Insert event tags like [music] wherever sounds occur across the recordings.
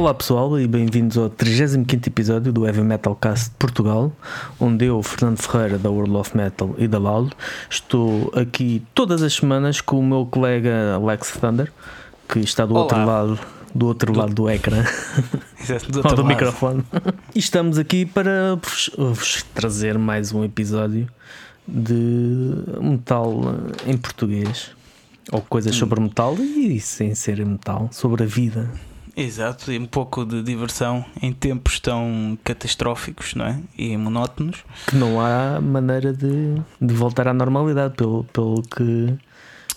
Olá pessoal e bem-vindos ao 35 episódio do Heavy Metal Cast de Portugal, onde eu, Fernando Ferreira da World of Metal e da LAL, estou aqui todas as semanas com o meu colega Alex Thunder, que está do Olá. outro lado do outro lado do ecrã [laughs] Exato, do [laughs] ou outro do lado. microfone. E estamos aqui para vos, vos trazer mais um episódio de metal em português. Ou coisas sobre metal e sem ser metal, sobre a vida. Exato, e um pouco de diversão em tempos tão catastróficos não é? e monótonos. que não há maneira de, de voltar à normalidade, pelo, pelo que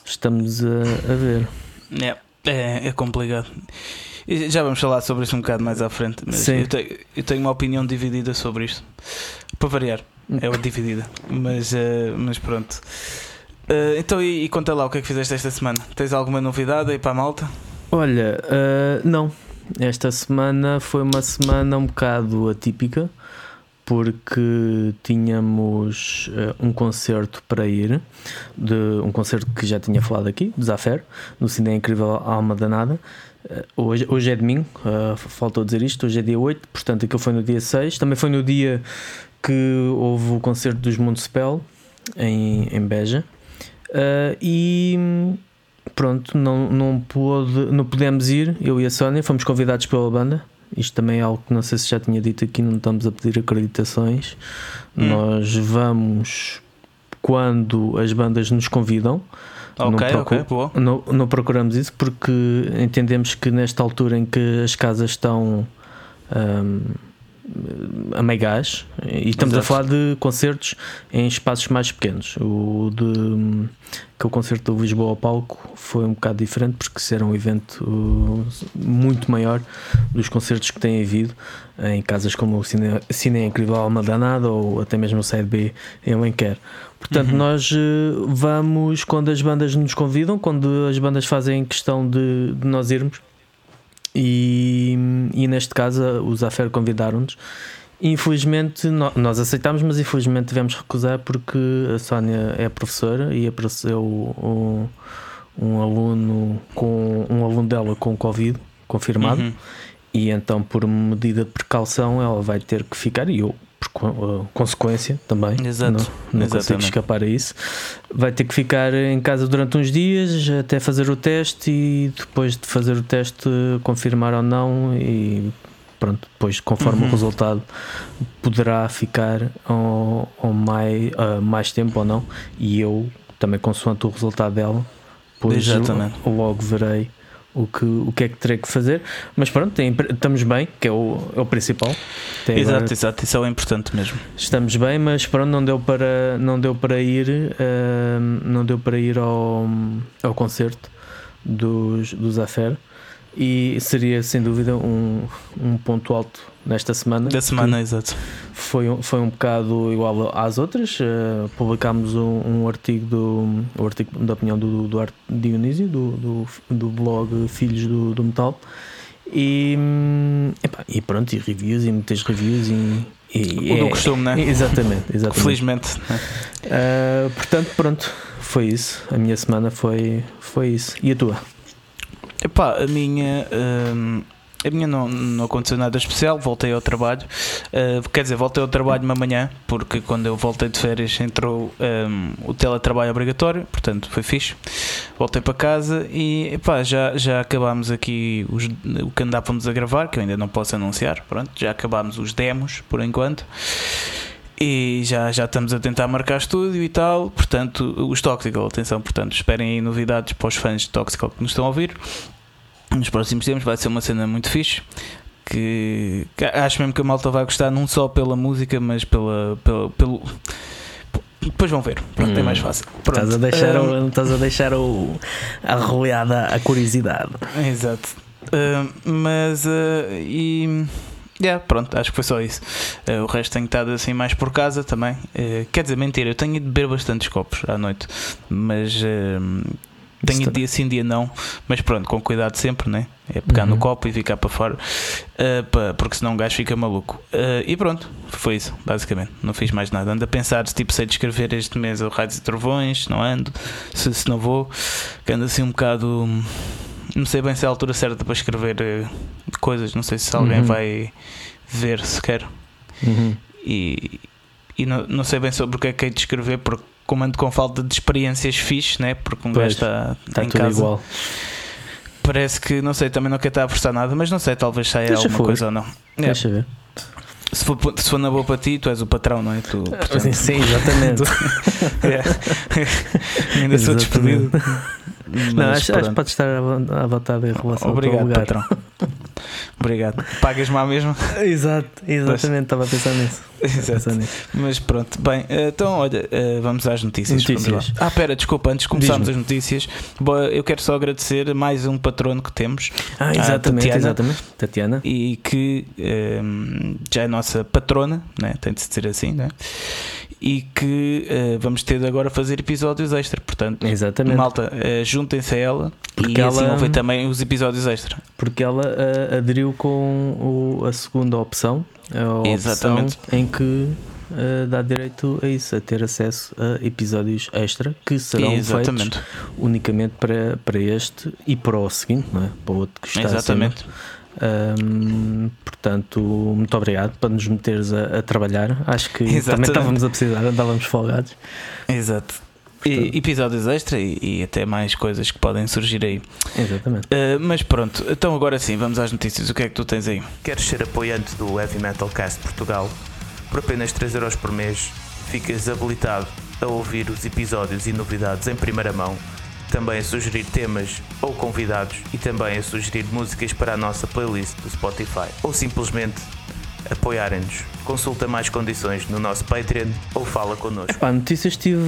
estamos a, a ver. É, é, é complicado. Já vamos falar sobre isso um bocado mais à frente, mas Sim. eu tenho, eu tenho uma opinião dividida sobre isto. Para variar, é uma dividida, mas, eh, mas pronto. Eh, então, e, e conta lá o que é que fizeste esta semana? Tens alguma novidade aí para a malta? Olha, ah, não. Esta semana foi uma semana um bocado atípica porque tínhamos ah, um concerto para ir, de um concerto que já tinha falado aqui, de Zafer, no Cine Incrível Alma Danada. Ah, Hoje, hoje é domingo, ah, faltou dizer isto, hoje é dia 8, portanto aquilo foi no dia 6. Também foi no dia que houve o concerto dos Municipal em, em Beja. E pronto, não, não, pôde, não pudemos ir, eu e a Sónia, fomos convidados pela banda. Isto também é algo que não sei se já tinha dito aqui, não estamos a pedir acreditações. Hum. Nós vamos quando as bandas nos convidam. Não Ok, procu- ok, boa. Não, não procuramos isso porque entendemos que nesta altura em que as casas estão hum, a meio gás, e estamos a Exato. falar de concertos em espaços mais pequenos. O de que o concerto do Lisboa ao palco foi um bocado diferente porque isso era um evento uh, muito maior dos concertos que têm havido em casas como o Cine, Cine Incrível Alma Danada ou até mesmo o Side B em Alenquer. Portanto, Uhum. nós uh, vamos quando as bandas nos convidam, quando as bandas fazem questão de, de nós irmos. E, e neste caso, os Afer convidaram-nos. Infelizmente, nós aceitámos, mas infelizmente tivemos que recusar porque a Sónia é professora e apareceu um, um aluno com um aluno dela com Covid confirmado Uhum. e então por medida de precaução ela vai ter que ficar e eu por uh, consequência também Exato, não, não exatamente. escapar a isso vai ter que ficar em casa durante uns dias até fazer o teste e depois de fazer o teste confirmar ou não e pronto depois conforme Uhum. o resultado poderá ficar ou, ou mais, uh, mais tempo ou não e eu também consoante o resultado dela Exatamente. logo verei o que, o que é que terei que fazer. Mas pronto, tem- estamos bem, que é o, é o principal. Até Exato, agora exato, isso é o importante mesmo. Estamos bem, mas pronto, não deu para, não deu para ir, ahm, não deu para ir ao, ao concerto dos, dos Afer. E seria sem dúvida um, um ponto alto nesta semana. Da semana, exato. Foi, um- foi um bocado igual às outras. eh, publicámos um, um artigo do o artigo da opinião do, Arte Dionísio, do, do, do blog Filhos do, do Metal. E, hum, epá, e pronto, e reviews, e muitas reviews. E, e- O do é- costume, né? Exatamente, exatamente. Felizmente. Ah, portanto, pronto, foi isso. A minha semana foi, foi isso. E a tua? Epá, a minha. hum, a minha não, não aconteceu nada especial, voltei ao trabalho. Uh, quer dizer, voltei ao trabalho uma manhã, porque quando eu voltei de férias entrou hum, o teletrabalho obrigatório, portanto foi fixe. Voltei para casa e epá, já, já acabámos aqui os, o que andávamos a gravar, que eu ainda não posso anunciar. Pronto, já acabámos os demos por enquanto. E já, já estamos a tentar marcar estúdio e tal. Portanto, os Toxical, atenção, portanto, esperem aí novidades para os fãs de Toxical que nos estão a ouvir. Nos próximos tempos vai ser uma cena muito fixe. Que, que acho mesmo que a malta vai gostar, não só pela música, mas pela, pela- pelo. Depois vão ver, pronto, é Hum. mais fácil. Pronto. Estás a deixar, o, estás a, deixar o, a roleada, a curiosidade. Exato. Uh, mas uh, e yeah, pronto, acho que foi só isso. Uh, o resto tenho estado assim mais por casa também. Uh, quer dizer, mentira, eu tenho ido beber bastantes copos à noite, mas uh, tenho ido dia sim, dia não. Mas pronto, com cuidado sempre, né? É pegar Uhum. no copo e ficar para fora, uh, pa- porque senão um gajo fica maluco. Uh, e pronto, foi isso, basicamente. Não fiz mais nada. Ando a pensar se tipo sei descrever este mês o Raios e Trovões, se não ando, se, se não vou, que ando assim um bocado não sei bem se é a altura certa para escrever uh, coisas, não sei se alguém Uhum. vai ver sequer. Uhum. E, e não, não sei bem sobre o que é que hei de escrever, porque como ando com falta de experiências fixe, né? porque um gajo está, Está em tudo casa. igual. Parece que, não sei, também não quero estar a forçar nada, mas não sei, talvez saia Deixa alguma fluir. coisa ou não. É, Deixa ver. Se, for, se for na boa para ti, tu és o patrão, não é? Tu, portanto, Sim, sim, exatamente. [laughs] é. Ainda sou despedido. Não, acho, acho que podes estar à vo- à vontade em relação ao teu Obrigado, lugar. patrão. [laughs] Obrigado. Pagas-me à mesma? [laughs] Exato, exatamente, estava a pensar nisso. Pensar nisso. Mas pronto, bem, então olha, eh, vamos às notícias. Notícias. Ah, pera, desculpa, antes de começarmos as notícias, eu quero só agradecer mais um patrono que temos Ah, exatamente, Tatiana. exatamente. Tatiana. e que ehm, já é nossa patrona, né? tem de se dizer assim, né? E que eh, vamos ter de agora fazer episódios extra. Portanto, Exatamente. malta, eh, juntem-se a ela Porque e assim ela- ouvem também os episódios extra. Porque ela ah, aderiu com o- a segunda opção, a opção Exatamente. em que ah, dá direito a isso, a ter acesso a episódios extra que serão Exatamente, feitos unicamente para, para este e para o seguinte, não é? Para o outro que está exatamente. acima. Portanto, muito obrigado para nos meteres a, a trabalhar. Acho que [laughs] também Exatamente. estávamos a precisar, andávamos folgados. Exato. E, episódios extra e, e até mais coisas que podem surgir aí. Exatamente. Uh, mas pronto, então agora sim, vamos às notícias. O que é que tu tens aí? Queres ser apoiante do Heavy Metal Cast Portugal? Por apenas 3€ por mês, ficas habilitado a ouvir os episódios e novidades em primeira mão, também a sugerir temas ou convidados e também a sugerir músicas para a nossa playlist do Spotify ou simplesmente apoiarem-nos. Consulta mais condições no nosso Patreon ou fala connosco. Pá, notícias tive,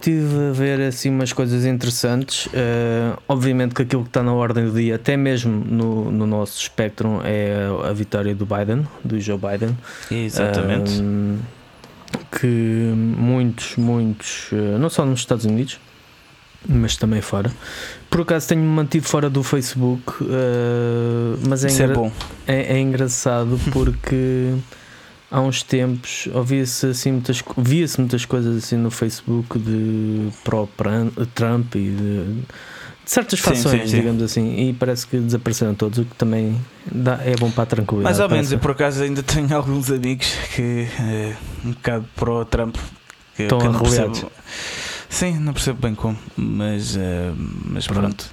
tive a ver assim umas coisas interessantes. Eh, obviamente que aquilo que está na ordem do dia, até mesmo no, no nosso espectro, é a vitória do Biden, do Joe Biden. Exatamente. Ahm, que muitos, muitos, eh, não só nos Estados Unidos, mas também fora. Por acaso tenho-me mantido fora do Facebook, eh, mas é, Isso é bom. é, é engraçado [laughs] porque há uns tempos ouvia-se assim muitas, via-se muitas coisas assim no Facebook de pró-Trump e de, de certas fações, sim, sim. digamos assim, e parece que desapareceram todos, o que também dá- é bom para a tranquilidade. Mais ou menos, pensa. eu por acaso ainda tenho [laughs] alguns amigos que eh, um bocado pro Trump que, Estão que percebo. Sim, não percebo bem como, mas, eh, mas Pronto. pronto.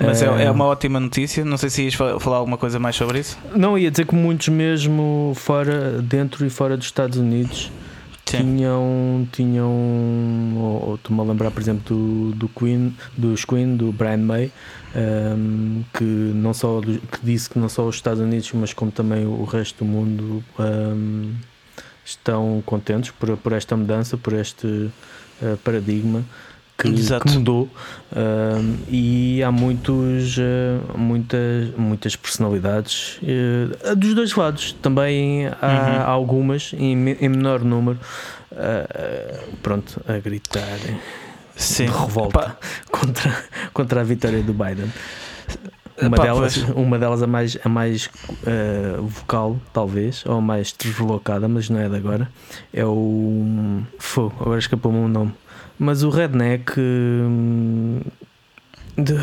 Mas é, Eh, é uma ótima notícia. Não sei se ias fa- falar alguma coisa mais sobre isso. Não, ia dizer que muitos mesmo fora, dentro e fora dos Estados Unidos tinham, tinham ou, ou estou-me a lembrar por exemplo do, do Queen, dos Queen, do Brian May ehm, que não só que disse que não só os Estados Unidos mas como também o resto do mundo ehm, estão contentes por, por esta mudança, por este eh, paradigma que, que mudou. Ehm, e há muitos eh, muitas, muitas personalidades eh, dos dois lados. Também há Uhum. algumas em, em menor número pronto a gritar Sim. de revolta Pá, contra, contra a vitória do Biden uma Pá, delas, pois. uma delas a mais, a mais eh, vocal, talvez, ou a mais deslocada, mas não é de agora. É o. Fogo, agora escapou-me o nome. Mas o Redneck. hum, de,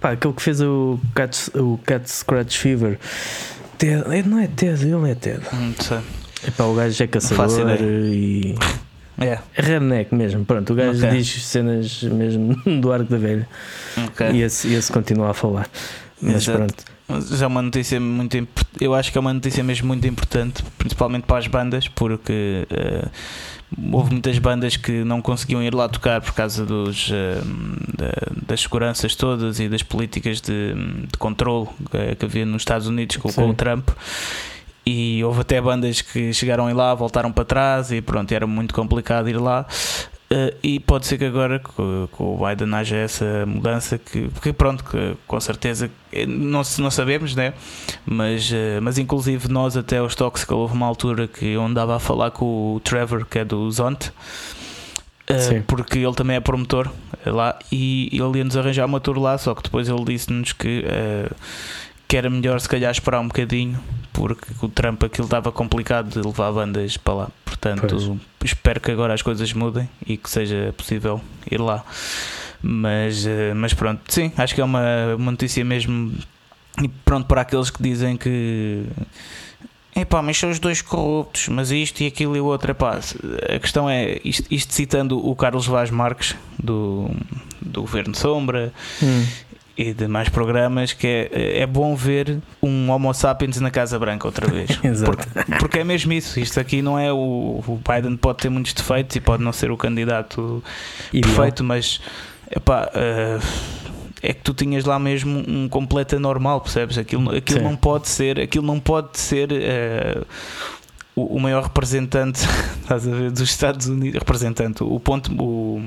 pá, aquele que fez o Cat, o Cat Scratch Fever. Ted, não é Ted, ele é Ted. não sei. Epá, o gajo é caçador e. É, É redneck mesmo, pronto. O gajo Ok. diz cenas mesmo [laughs] do arco da velha. ok. E esse, esse continua a falar. Mas Exato. pronto. Mas é uma notícia muito impor- eu acho que é uma notícia mesmo muito importante, principalmente para as bandas, porque eh, houve muitas bandas que não conseguiam ir lá tocar por causa dos, eh, da- das seguranças todas e das políticas de, de controle que, que havia nos Estados Unidos com, com o Trump. E houve até bandas que chegaram a ir lá, voltaram para trás e pronto, era muito complicado ir lá. Uh, e pode ser que agora com, com o Biden haja essa mudança que, porque pronto, que, com certeza eh, não, não sabemos, né? mas, uh, mas inclusive nós até aos Toxic houve uma altura que eu andava a falar com o Trevor que é do Zonte uh, porque ele também é promotor lá e ele ia nos arranjar uma tour lá, só que depois ele disse-nos que, que era melhor se calhar esperar um bocadinho porque o Trump aquilo estava complicado de levar bandas para lá. Portanto, Pois. espero que agora as coisas mudem e que seja possível ir lá. Mas, uh, mas pronto, sim, acho que é uma, uma notícia mesmo. E pronto, para aqueles que dizem que Epá, mas são os dois corruptos, mas isto e aquilo e o outro. Epá, a questão é, isto, isto citando o Carlos Vaz Marques, do, do Governo Sombra, hum. E de mais programas, que é, é bom ver um Homo sapiens na Casa Branca outra vez. [laughs] porque, porque é mesmo isso. Isto aqui não é o, o Biden pode ter muitos defeitos e pode não ser o candidato Ideal. perfeito, mas epá, uh, é que tu tinhas lá mesmo um completo anormal, percebes? Aquilo, aquilo não pode ser, aquilo não pode ser uh, o, o, maior representante [laughs] estás a ver, dos Estados Unidos, representante, o ponto, o,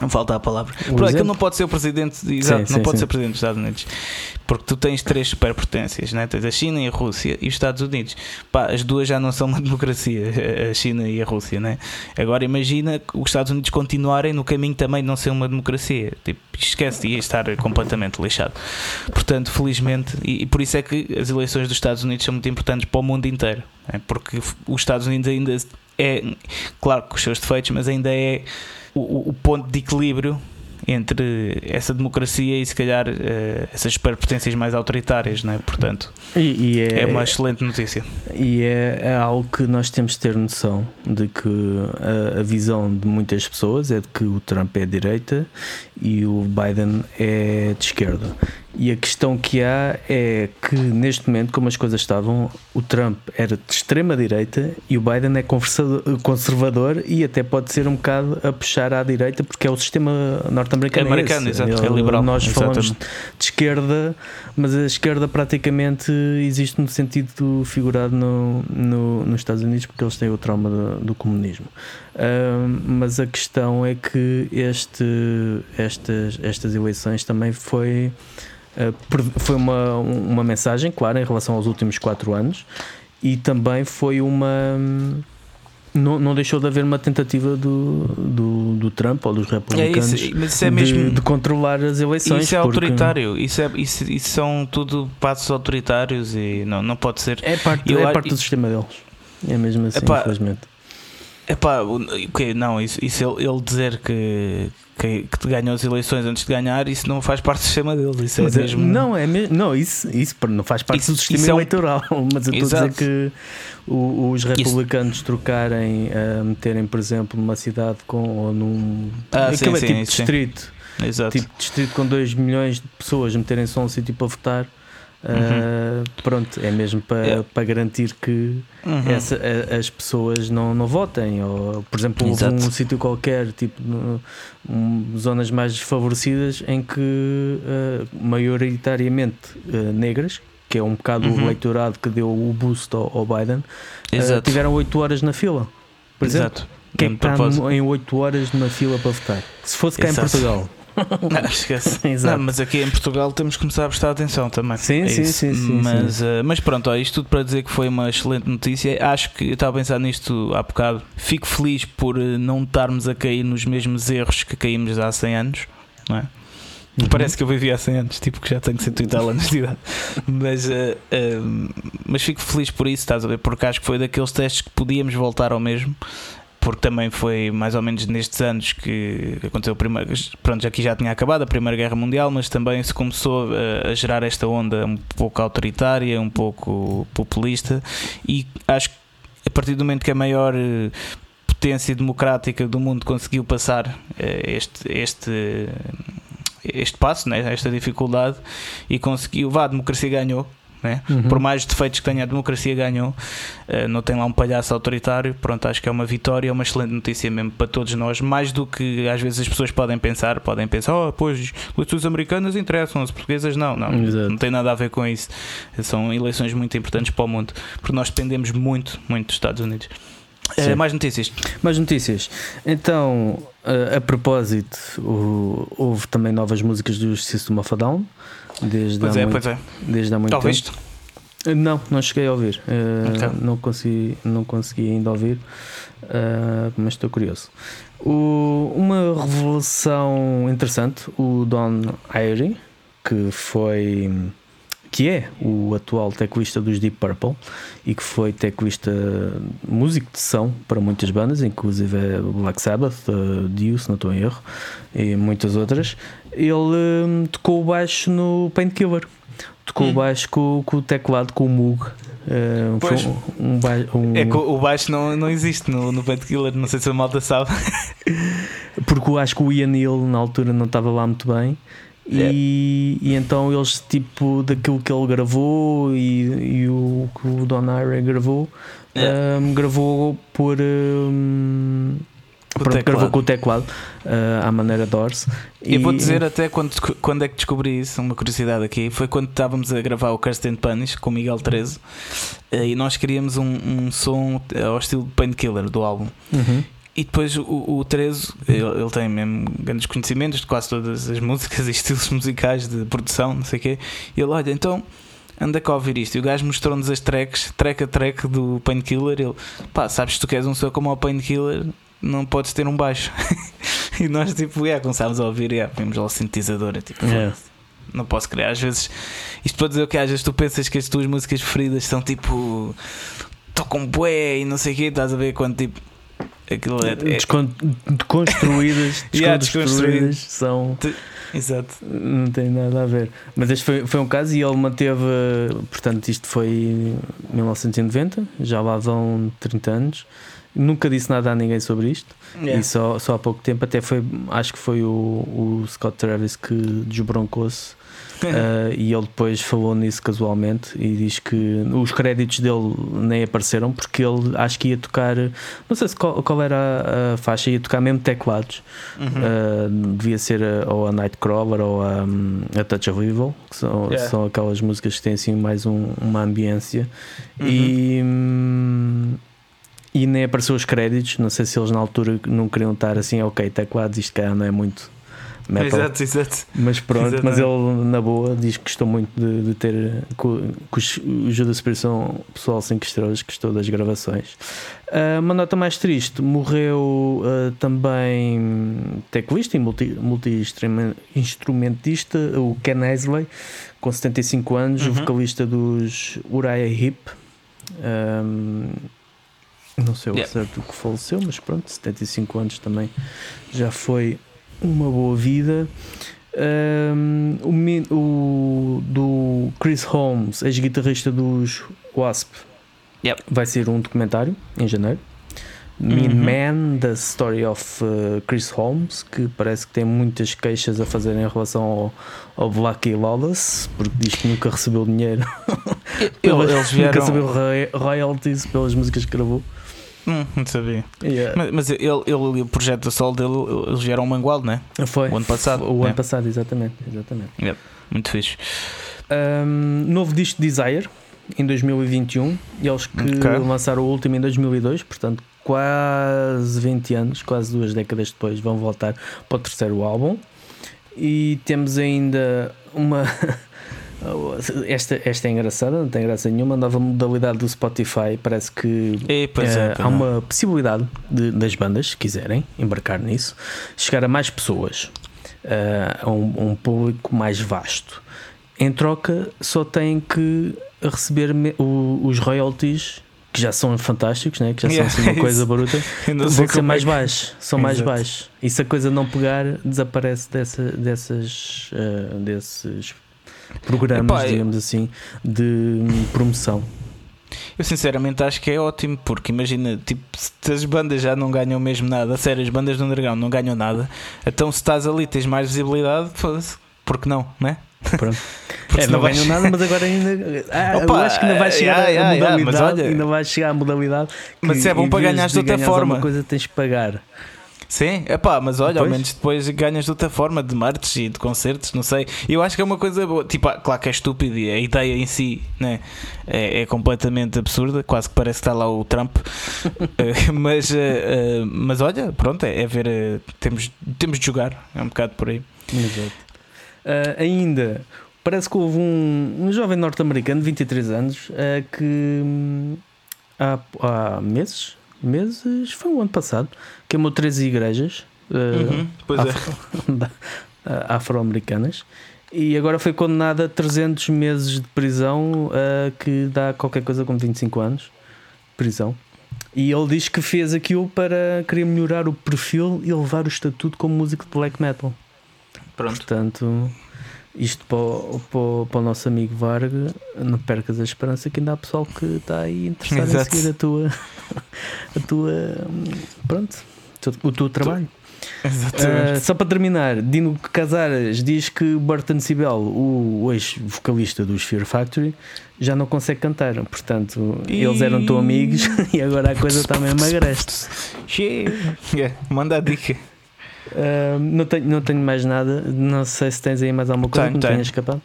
não falta a palavra. Por aquilo não pode ser o presidente, exato, sim, não sim, pode sim. ser presidente dos Estados Unidos. Porque tu tens três superpotências, né? tens a China e a Rússia e os Estados Unidos. Pá, as duas já não são uma [laughs] democracia, a China e a Rússia. Né? Agora imagina os Estados Unidos continuarem no caminho também de não ser uma democracia. Tipo, esquece, ia estar completamente lixado. Portanto, felizmente, e, e, por isso é que as eleições dos Estados Unidos são muito importantes para o mundo inteiro. Né? Porque os Estados Unidos ainda é, claro, com os seus defeitos, mas ainda é o, o ponto de equilíbrio entre essa democracia e se calhar uh, essas superpotências mais autoritárias, não é? portanto e, e é, é, uma excelente notícia. E é, é, algo que nós temos de ter noção de que a, a, visão de muitas pessoas é de que o Trump é de direita e o Biden é de esquerda. E a questão que há é que neste momento, como as coisas estavam, o Trump era de extrema direita e o Biden é conservador e até pode ser um bocado a puxar à direita porque é o sistema norte-americano. É americano, é exato, é liberal. Nós falamos de esquerda, mas a esquerda praticamente existe no sentido figurado no, no, nos Estados Unidos porque eles têm o trauma do, do comunismo. Uh, mas a questão é que este, estas, estas eleições também foi foi uma, uma mensagem clara em relação aos últimos quatro anos e também foi uma. Não, não deixou de haver uma tentativa do, do, do Trump ou dos republicanos é isso, isso é mesmo, de, de, controlar as eleições. Isso é porque... autoritário, isso, é, isso, isso são tudo passos autoritários e não, não pode ser. É parte, é parte do sistema deles. É mesmo assim, epá, infelizmente. Epá, okay, não, isso, isso ele, ele dizer que, que, que ganham as eleições antes de ganhar, isso não faz parte do sistema deles. Isso é mas é mesmo. Não, é mesmo, não isso, isso não faz parte isso, do sistema eleitoral. É um... [laughs] Mas eu estou a dizer que os republicanos isso... trocarem, uh, meterem, por exemplo, numa cidade com ou num. Ah, sim, é sim, tipo distrito. Exato. Tipo distrito com 2 milhões de pessoas meterem só um sítio para votar Uhum. Uh, pronto, é mesmo para, é. garantir que uhum. essa, a, as pessoas não, não votem. Ou, por exemplo, houve um sítio qualquer, tipo no, um, zonas mais desfavorecidas, em que uh, maioritariamente uh, negras, que é um bocado uhum. o eleitorado que deu o boost ao, ao Biden, tiveram 8 horas na fila. Por exemplo, Exato. quem é está em 8 horas numa fila para votar? Se fosse cá Exato. em Portugal. [laughs] Não, esquece. [laughs] Não, mas aqui em Portugal temos que começar a prestar atenção também. Sim, é sim, sim, sim, Mas, sim. Uh, mas pronto, ó, isto tudo para dizer que foi uma excelente notícia. Acho que eu estava a pensar nisto há bocado. Fico feliz por eh, não estarmos a cair nos mesmos erros que caímos há 100 anos, não é? Uhum. Parece que eu vivi há 100 anos, tipo que já tenho 180 anos de idade. Mas, uh, uh, mas fico feliz por isso, estás a ver? Porque acho que foi daqueles testes que podíamos voltar ao mesmo porque também foi mais ou menos nestes anos que aconteceu primeiro. Pronto, aqui já tinha acabado a Primeira Guerra Mundial, mas também se começou a, a gerar esta onda um pouco autoritária, um pouco populista, e acho que a partir do momento que a maior eh, potência democrática do mundo conseguiu passar eh, este, este, este passo, né, esta dificuldade, e conseguiu, vá, a democracia ganhou né? Uhum. Por mais defeitos que tenha, a democracia ganhou. Uh, não tem lá um palhaço autoritário. Pronto, acho que é uma vitória, é uma excelente notícia mesmo para todos nós. Mais do que às vezes as pessoas podem pensar, podem pensar, oh, pois, eleições americanas interessam, as portuguesas não. Não, Exato. não tem nada a ver com isso. São eleições muito importantes para o mundo, porque nós dependemos muito, muito dos Estados Unidos. Uh, mais notícias. Mais notícias. Então, uh, a propósito, o, houve também novas músicas do System of a Down. Desde pois há é, muito, pois é. Desde há muito tempo. Visto? Não, não cheguei a ouvir. Uh, okay. não, consegui, não consegui ainda ouvir, uh, mas estou curioso. O, uma revelação interessante: o Don Airy, que foi que é o atual teclista dos Deep Purple e que foi teclista músico de som para muitas bandas, inclusive Black Sabbath, uh, Dio, se não estou em erro, e muitas outras. Ele um, tocou o baixo no Painkiller, tocou o Hum. baixo com, com o teclado com o Moog. Uh, foi Pois. um, um, ba- um- É que o o baixo não, não existe no, no Painkiller, não sei se a malta sabe. [laughs] porque eu acho que o Ian Hill na altura não estava lá muito bem. E, e então eles, tipo, daquilo que ele gravou e, e o que o Don Ira gravou, É. um, gravou por. Um, o pronto, teclado. gravou com o teclado uh, à maneira Doors. E vou dizer até quando, quando é que descobri isso, uma curiosidade aqui, foi quando estávamos a gravar o and Punish com o Miguel 13 eh, e nós queríamos um, um som ao estilo Painkiller do álbum. Uhum. E depois o, o 13, ele, ele tem mesmo grandes conhecimentos de quase todas as músicas [laughs] e estilos musicais de produção, não sei o quê. E ele, olha, então anda cá a ouvir isto. E o gajo mostrou-nos as tracks, track a track do Painkiller. Ele, pá, sabes que tu queres um som como o Painkiller, não podes ter um baixo. [laughs] e nós, tipo, yeah, começámos a ouvir, yeah, vimos lá o sintetizador. é Tipo, Yeah. não posso criar. Às vezes, isto para dizer o que às vezes tu pensas que as tuas músicas preferidas são tipo. tocam bué e não sei o quê, estás a ver quando tipo. Aquilo é, é- Descon- Desconstruídas, [laughs] Yeah, desconstruídas são. Exato. Não tem nada a ver. Mas este foi, foi um caso e ele manteve. Portanto, isto foi em 1990, já lá vão 30 anos. Nunca disse nada a ninguém sobre isto. E só, só há pouco tempo, até foi. Acho que foi o, o Scott Travis que desbroncou-se. uh, [laughs] e ele depois falou nisso casualmente e diz que os créditos dele nem apareceram porque ele acho que ia tocar. Não sei se qual, qual era a, faixa, ia tocar mesmo teclados. Uhum. Uh, devia ser a, ou a Nightcrawler ou a, a Touch of Evil, que são, Yeah. são aquelas músicas que têm assim mais um- uma ambiência. Uhum. E, hum, e nem apareceu os créditos. Não sei se eles na altura não queriam estar assim, ok, teclados, isto cá não é muito metal. Exato, exato. Mas pronto, Exatamente. mas ele na boa diz que gostou muito de, de ter os- o Judas Priest são pessoal 5 estrelas, gostou das gravações. Ah, uma nota mais triste, morreu ah, também teclista e multi- multi-instrumentista, o Ken Aisley, com 75 anos, Uhum. vocalista dos Uriah Heep. Ahm, não sei o Yeah. certo que faleceu, mas pronto, 75 anos também já foi uma boa vida. Um, o, o- do Chris Holmes, ex-guitarrista dos Wasp, Yep. vai ser um documentário em janeiro. Mean Uhum. Man, The Story of uh, Chris Holmes, que parece que tem muitas queixas a fazer em relação ao, ao Black Lawless, porque diz que nunca recebeu dinheiro, [laughs] pelas- Eles nunca vieram. recebeu roy- royalties pelas músicas que gravou. Hum, não sabia. Yeah. Mas, mas ele, ele, o projeto da Sol dele, eles vieram ao Mangualde, né? Foi o ano passado, O né? ano passado, exatamente. exatamente. Muito fixe. Um, novo disco Desire em 2021 e eles que Ok. lançaram o último em 2002, portanto, quase 20 anos, quase duas décadas depois, vão voltar para o terceiro álbum. E temos ainda uma. [laughs] Esta, esta é engraçada, não tem graça nenhuma. A nova modalidade do Spotify parece que E, pois eh, é, há é. uma possibilidade de- das bandas, se quiserem embarcar nisso, chegar a mais pessoas, eh, a um, um público mais vasto. Em troca, só têm que receber o- os royalties, que já são fantásticos, né? que já são Yeah, assim uma [laughs] isso. coisa bruta, [laughs] vão ser é mais que- baixos. São mais Exato. baixos. E se a coisa não pegar, desaparece dessa, dessas, eh, desses programas, Epá, eu- digamos assim, de hum, promoção. Eu sinceramente acho que é ótimo, porque imagina, tipo, se as bandas já não ganham mesmo nada, a sério, as bandas do Underground não ganham nada, então se estás ali tens mais visibilidade, porque não, né? Pronto. [laughs] Porque É, se não vais- ganham nada, mas agora ainda. Ah, eu Opa, acho que ainda vai chegar yeah, a yeah, yeah, modalidade. mas olha- ainda vai chegar a modalidade. que Mas isso é bom para vez ganhares de outra forma. coisa tens que pagar. Sim, é pá, mas olha, ao Pois. menos depois ganhas de outra forma, de merch e de concertos, não sei. Eu acho que é uma coisa boa. Tipo, ah, claro que é estúpido e a ideia em si né, é, é completamente absurda, quase que parece que está lá o Trump. [laughs] Eh, mas, eh, eh, mas olha, pronto, é, é ver. eh, temos, temos de jogar, é um bocado por aí. Exato. Ainda, parece que houve um, um jovem norte-americano de 23 anos que hum, há, há meses, meses, foi o ano passado, queimou três igrejas. ah, Uhum, é. afro- ah, [laughs] afro-americanas e agora foi condenado a 300 meses de prisão, uh, que dá qualquer coisa como 25 anos de prisão. E ele diz que fez aquilo para querer melhorar o perfil e levar o estatuto como músico de black metal. Pronto. Portanto, isto para o, para, o, para o nosso amigo Varga, não percas a esperança que ainda há pessoal que está aí interessado Exato. em seguir a tua, [laughs] a tua, pronto, o teu trabalho. [laughs] Exatamente. Uh, só para terminar, Dino Casares diz que Burton Sibel, o ex-vocalista dos Fear Factory, já não consegue cantar. Portanto, Ih. eles eram tão amigos [laughs] e agora a coisa está mesmo agreste. Yeah, manda a dica. Uh, não, tenho, não tenho mais nada. Não sei se tens aí mais alguma coisa Tenho, que me tenha escapado.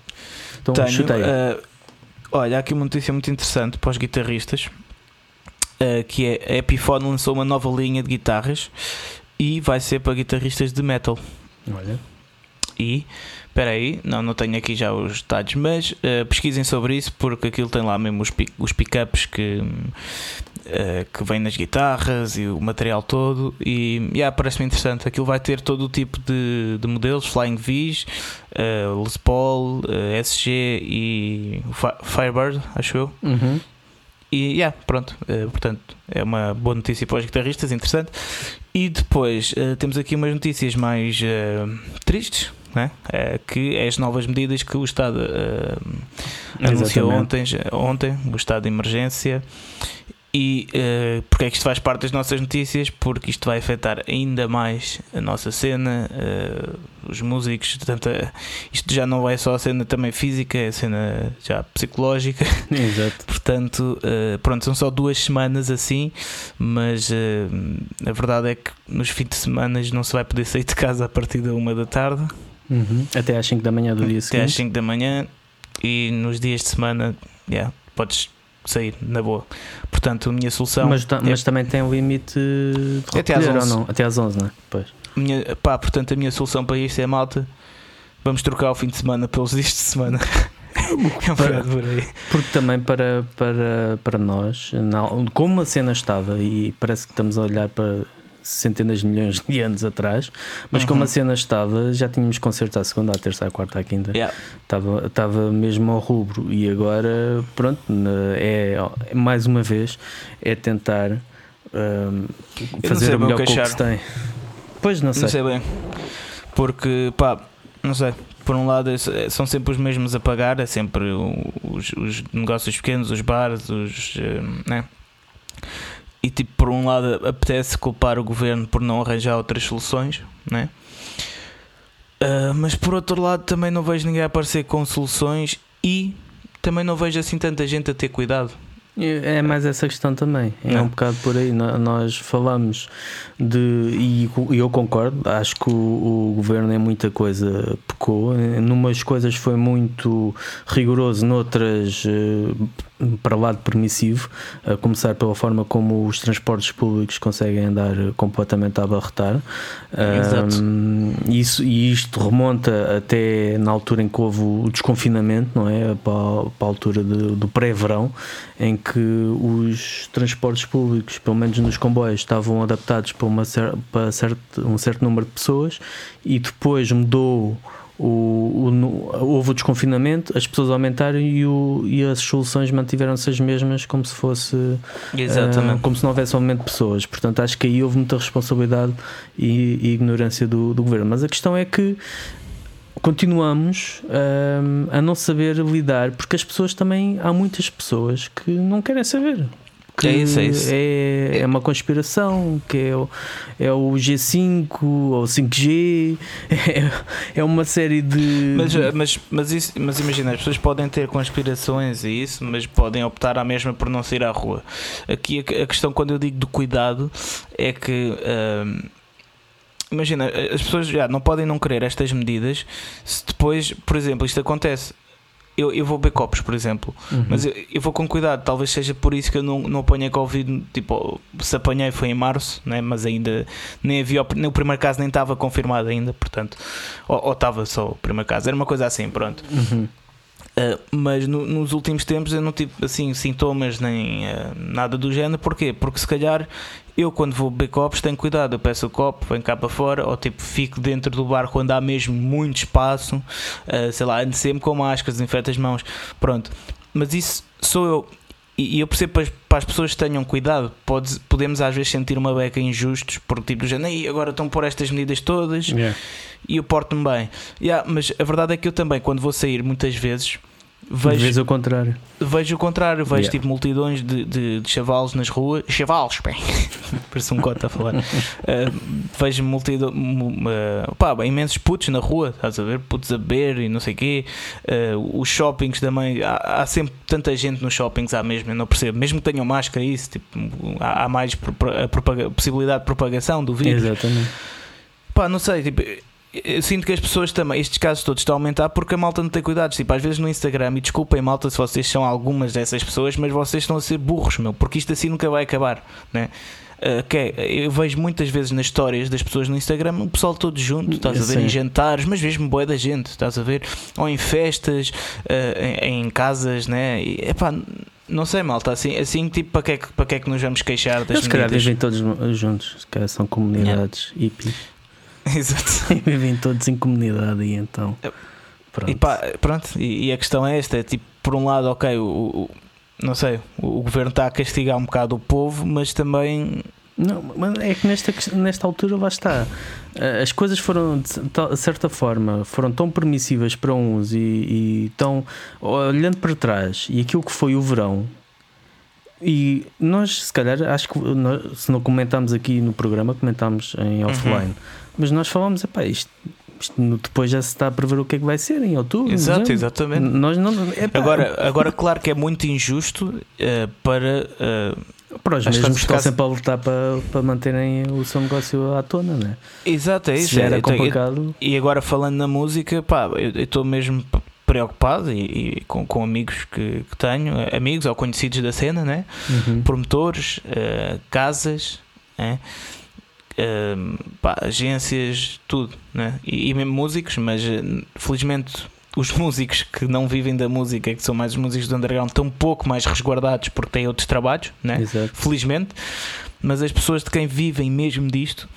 Então, Tenho, chutei. eh, olha, há aqui uma notícia muito interessante para os guitarristas. Eh, que é a Epiphone lançou uma nova linha de guitarras e vai ser para guitarristas de metal. Olha, E espera aí, não, não tenho aqui já os detalhes, mas eh, pesquisem sobre isso porque aquilo tem lá mesmo os, pick, os pickups que, eh, que vêm nas guitarras e o material todo. E yeah, parece-me interessante. Aquilo vai ter todo o tipo de, de modelos: Flying V's, eh, Les Paul, SG e Firebird, acho eu. uhum. E yeah, pronto, eh, portanto é uma boa notícia para os guitarristas, interessante. E depois eh, temos aqui umas notícias mais eh, tristes, né? Que é as novas medidas que o Estado anunciou ontem, ontem, o Estado de Emergência. E eh, porque é que isto faz parte das nossas notícias? Porque isto vai afetar ainda mais a nossa cena, eh, os músicos, portanto, eh, isto já não é só a cena também física, é a cena já psicológica. [laughs] Exato. Portanto, eh, pronto, são só duas semanas assim, mas a verdade é que nos fins de semana não se vai poder sair de casa a partir da uma da tarde Uhum. Até às 5 da manhã do dia até às seguinte. 5 da manhã e nos dias de semana, yeah, podes sair na boa. Portanto, a minha solução Mas, é mas também tem um limite de Até às recolher, ou 11. não? Até às 11, não é? Pois. minha, pá, portanto, a minha solução para isto é malta. Vamos trocar o fim de semana pelos dias de semana. [laughs] é um bocado por aí. Porque também para, para, para nós, na- como a cena estava, e parece que estamos a olhar para centenas de milhões de anos atrás, mas como Uhum. a cena estava, já tínhamos concertos à segunda, à terça, à quarta, à quinta, Yeah. estava, estava mesmo ao rubro, e agora, pronto, é, é mais uma vez, é tentar hum, não fazer o melhor que que se tem. Pois não sei. Não sei bem. Porque, pá, não sei. Por um lado, é- são sempre os mesmos a pagar, é sempre os, os negócios pequenos, os bares, os. eh, né? E, tipo, por um lado, apetece culpar o governo por não arranjar outras soluções, né? Ah, mas por outro lado, também não vejo ninguém a aparecer com soluções e também não vejo assim tanta gente a ter cuidado. É mais essa questão também. É Não. um bocado por aí. Nós falamos de. E e eu concordo. Acho que o, o governo em muita coisa pecou. Numas coisas foi muito rigoroso, noutras eh, para lá de permissivo. A começar pela forma como os transportes públicos conseguem andar completamente a abarrotar. Exato. Ahm, isso, e isto remonta até na altura em que houve o desconfinamento, não é? Para, a- para a altura de- do pré-verão, em que os transportes públicos, pelo menos nos comboios, estavam adaptados para, uma para certo, um certo número de pessoas e depois mudou. O, o- houve o desconfinamento, as pessoas aumentaram e, o, e as soluções mantiveram-se as mesmas, como se fosse ah, como se não houvesse aumento de pessoas. Portanto, acho que aí houve muita responsabilidade e, e ignorância do, do governo. Mas a questão é que continuamos ahm, a não saber lidar, porque as pessoas também, há muitas pessoas que não querem saber. Que É isso, é isso. É, é uma conspiração, que é o, é o G5 ou 5G, é, é uma série de. Mas, mas, mas, isso, mas imagina, as pessoas podem ter conspirações e isso, mas podem optar à mesma por não sair à rua. Aqui a, a questão, quando eu digo do cuidado, é que. hum, Imagina, as pessoas já não podem não querer estas medidas se depois, por exemplo, isto acontece. Eu, eu vou beber copos, por exemplo, Uhum. mas eu, eu vou com cuidado. Talvez seja por isso que eu não, não apanhei Covid. Tipo, se apanhei foi em março, né? mas ainda nem havia. o- Nem o primeiro caso nem estava confirmado ainda, portanto, ou ou estava só o primeiro caso. Era uma coisa assim, pronto. Uhum. Uh, mas no, nos últimos tempos eu não tive assim sintomas nem uh, nada do género. Porquê? Porque se calhar eu quando vou beber copos tenho cuidado, eu peço o copo, venho cá para fora, ou tipo fico dentro do bar quando há mesmo muito espaço, uh, sei lá, ando sempre com máscaras, desinfeto as mãos, pronto. Mas isso sou eu. E, eu percebo para, para as pessoas que tenham cuidado, pode, podemos às vezes sentir uma beca injustos, porque tipo, já, agora estão por estas medidas todas Yeah. e eu porto-me bem. Yeah, mas a verdade é que eu também, quando vou sair, muitas vezes vejo, vezes ao contrário. vejo o contrário, vejo Yeah. tipo multidões de, de, de chavalos nas ruas, chavalos, bem, [laughs] parece um cota a falar. Uh, [laughs] vejo multidão, mu- uh, pá, bem, imensos putos na rua, estás a ver? Putos a beber e não sei o quê. Uh, os shoppings também, há, há sempre tanta gente nos shoppings, há mesmo, eu não percebo, mesmo que tenham máscara, isso, tipo, há, há mais propa- a propaga- possibilidade de propagação do vírus. Exatamente. Pá, não sei, tipo, eu sinto que as pessoas também, estes casos todos estão a aumentar porque a malta não tem cuidados. Tipo, às vezes no Instagram, e desculpem, malta, se vocês são algumas dessas pessoas, mas vocês estão a ser burros, meu, porque isto assim nunca vai acabar, né? Uh, que é, eu vejo muitas vezes nas histórias das pessoas no Instagram o pessoal todo junto, estás a ver, em jantares, mas mesmo boé da gente, estás a ver, ou em festas, uh, em, em casas, né? E, epá, não sei, malta, assim, assim tipo, para que, é que, para que é que nos vamos queixar das Eles se calhar vivem todos juntos, se calhar são comunidades hippies. [laughs] Exato. E vivem todos em comunidade e então. Pronto. E pá, pronto, e, e a questão é esta: é tipo, por um lado, ok, o, o- não sei, o, o governo está a castigar um bocado o povo, mas também. Não, mas é que nesta, nesta altura lá está. Eh, As coisas foram, de certa forma, foram tão permissivas para uns e, e tão. olhando para trás, e aquilo que foi o verão. E nós, se calhar, acho que nós, se não comentámos aqui no programa, comentámos em Uhum. Mas nós falámos, epá, isto, depois já se está a prever o que é que vai ser em outubro. Exato, novembro. exatamente. Nós não, epá, Agora, agora, claro que é muito injusto eh, para. eh, para os mesmos que estão sempre a lutar para, para manterem o seu negócio à tona, né? exato, é Se isso. já é, era eu tenho- complicado. E agora falando na música, pá, eu eu estou mesmo preocupado e, e com, com amigos que, que tenho, eh, amigos ou conhecidos da cena, né? Uhum. promotores, eh, casas, né? Eh, pá, agências, tudo, né? e, e mesmo músicos, mas eh, felizmente os [laughs] músicos que não vivem da música, que são mais os músicos do underground, estão um pouco mais resguardados porque têm outros trabalhos, né? Exato. felizmente, mas as pessoas de quem vivem mesmo disto.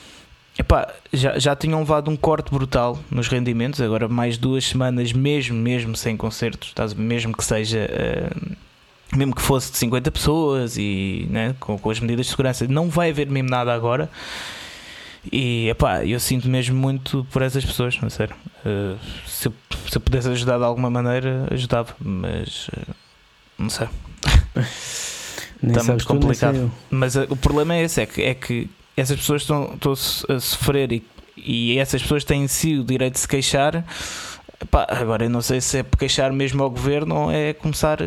Epá, já, já tinham levado um corte brutal nos rendimentos, agora mais duas semanas mesmo, mesmo sem concertos, mesmo que seja eh, mesmo que fosse de 50 pessoas e né, com, com as medidas de segurança, não vai haver mesmo nada agora. E epá, eu sinto mesmo muito por essas pessoas, não sério. Eh, se, eu, se eu pudesse ajudar de alguma maneira, ajudava, mas eh, não sei. [laughs] Tá sabes muito complicado. Mas eh, o problema é esse: é que, é que essas pessoas estão, estão a so- a sofrer e, e essas pessoas têm em si o direito de se queixar. Pá, agora eu não sei se é queixar mesmo ao governo ou é começar.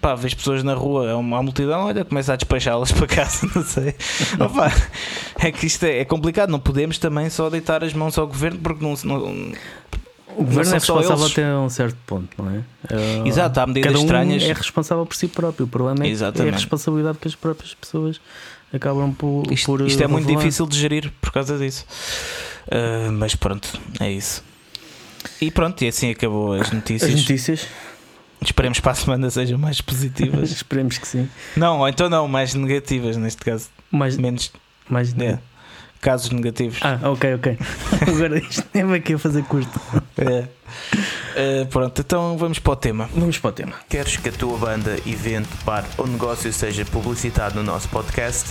Pá, vês pessoas na rua, é uma multidão, olha, começa a despachá-las para casa, [laughs] não sei. Opa, é que isto é, é complicado, não podemos também só deitar as mãos ao governo porque não. não O governo é responsável eles. até um certo ponto, não é? [laughs] Exato, há medidas Cada um estranhas. é responsável por si próprio. O problema é, que é a responsabilidade que as próprias pessoas acabam por. Isto, por, isto é eh, muito difícil de gerir por causa disso. Ah, mas pronto, é isso. E pronto, e assim acabou as notícias. As notícias, Esperemos que para a semana sejam mais positivas. [laughs] esperemos que sim. não, ou então não, mais negativas neste caso. Mais, Menos mais é, casos negativos. Ah, ok, ok. [laughs] Agora isto nem aqui a fazer curto. É. Ah, pronto, então vamos para o tema. Vamos para o tema. Queres que a tua banda, evento, bar ou negócio seja publicitado no nosso podcast?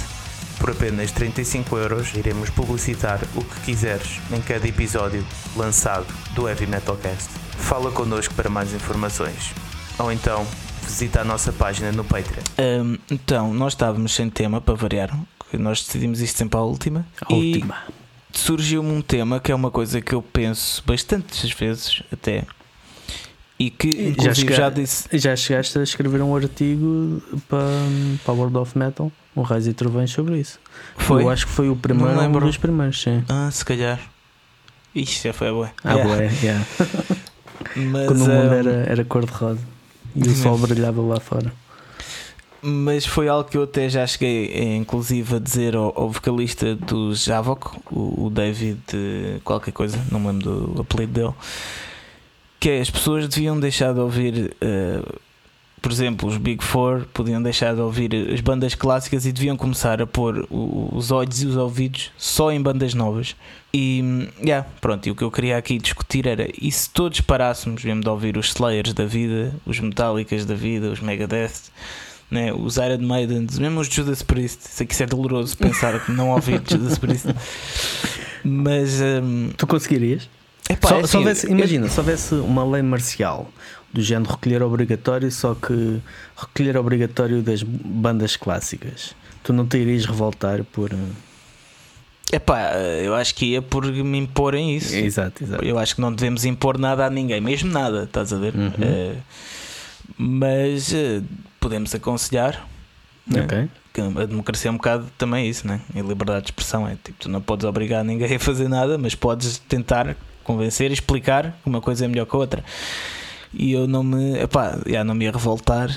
Por apenas 35 euros iremos publicitar o que quiseres em cada episódio lançado do Heavy Metalcast. Fala connosco para mais informações. Ou então, visita a nossa página no Patreon. Ahm, então, nós estávamos sem tema para variar. Nós decidimos isto sempre à última. A e última. surgiu-me um tema que é uma coisa que eu penso bastantes vezes até. E que Já já disse. Já chegaste a escrever um artigo para, para o World of Metal, um Raiz e Trovões sobre isso. Foi? Eu acho que foi o primeiro, um lembro. dos primeiros, sim. Ah, se calhar. Ixi, já foi a boa. Ah, bué, yeah. [laughs] Mas, Quando o mundo era, era cor-de-rosa e o sol brilhava lá fora. mas foi algo que eu até já cheguei, inclusive, a dizer ao, ao vocalista do Javok, o, o David eh, qualquer coisa, não me lembro do apelido dele. que é, as pessoas deviam deixar de ouvir, uh, por exemplo, os Big Four, podiam deixar de ouvir as bandas clássicas e deviam começar a pôr os olhos e os ouvidos só em bandas novas. E, yeah, pronto, e o que eu queria aqui discutir era, e se todos parássemos mesmo de ouvir os Slayers da vida, os Metallicas da vida, os Megadeth, né, os Iron Maidens, mesmo os Judas Priest, isso aqui é doloroso pensar que não ouvir [laughs] Judas Priest. Mas... Um, tu conseguirias? Epá, só, é assim, houvesse, imagina, se houvesse uma lei marcial do género recolher obrigatório, só que recolher obrigatório das bandas clássicas, tu não te irias revoltar por. É pá, eu acho que ia por me imporem isso. Exato, exato. Eu acho que não devemos impor nada a ninguém, mesmo nada, estás a ver? Uhum. Uh, mas uh, podemos aconselhar. Né? Ok. A democracia é um bocado também isso, né? E liberdade de expressão é tipo, tu não podes obrigar ninguém a fazer nada, mas podes tentar convencer e explicar que uma coisa é melhor que a outra. E eu não me. Epá, já não me ia revoltar,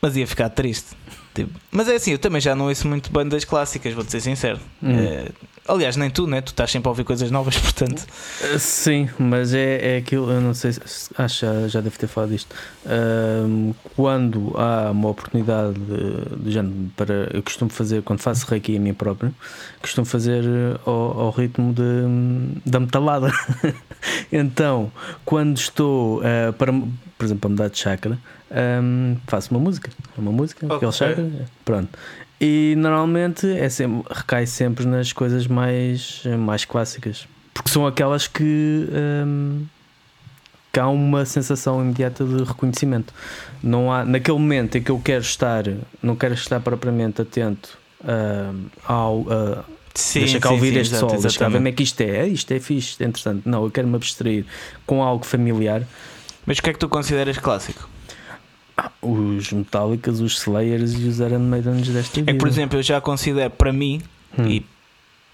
mas ia ficar triste. Tipo, mas é assim, eu também já não ouço muito bandas clássicas, vou-te ser sincero. Hum. É, aliás, nem tu, né? Tu estás sempre a ouvir coisas novas, [laughs] portanto. Uh, sim, mas é, é aquilo, eu não sei, acho que já, deve ter falado disto. Quando há uma oportunidade de, de género para. Eu costumo fazer, quando faço reiki a mim próprio, costumo fazer ao, ao ritmo de, da metalada. [laughs] então, quando estou uh, para, por exemplo, para mudar de chakra um, faço uma música. Uma música, okay. aquele chakra, pronto. E normalmente é sempre, recai sempre nas coisas mais, mais clássicas. Porque são aquelas que, um, que há uma sensação imediata de reconhecimento. Não há, naquele momento em que eu quero estar, não quero estar propriamente atento uh, ao. Uh, Sim, deixa cá ouvir sim, este exato, sol, deixa cá ver como é que isto é. Isto é fixe, é interessante. Não, eu quero me abstrair com algo familiar. Mas o que é que tu consideras clássico? os Metallicas, os Slayers e os Iron Maidens desta vida. É por exemplo, eu já considero para mim, hum. e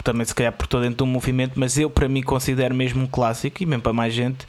também se calhar por todo dentro do movimento, mas eu para mim considero mesmo um clássico e mesmo para mais gente.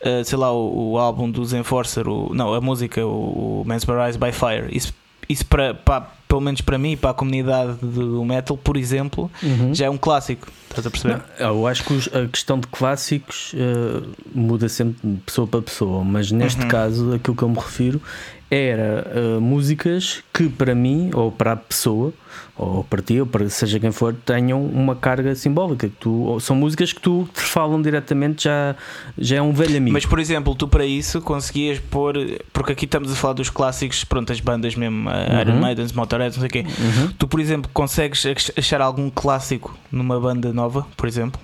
Uh, sei lá, o, o, álbum dos Enforcer, o, não, a música, o, o Mesmerized by Fire, isso, isso para, para, pelo menos para mim, para a comunidade do metal, por exemplo, uhum. já é um clássico. Estás a perceber? Não, eu acho que a questão de clássicos uh, muda sempre de pessoa para pessoa, mas neste uhum. caso, aquilo que eu me refiro era uh, músicas que para mim, ou para a pessoa, ou para ti, ou para seja quem for, tenham uma carga simbólica. Que tu, são músicas que tu te falam diretamente, já, já é um velho amigo. Mas por exemplo, tu para isso conseguias pôr, porque aqui estamos a falar dos clássicos, pronto, as bandas mesmo, uhum. Iron Maiden, Motorhead, não sei o quê. Uhum. Tu, por exemplo, consegues achar algum clássico numa banda nova, por exemplo?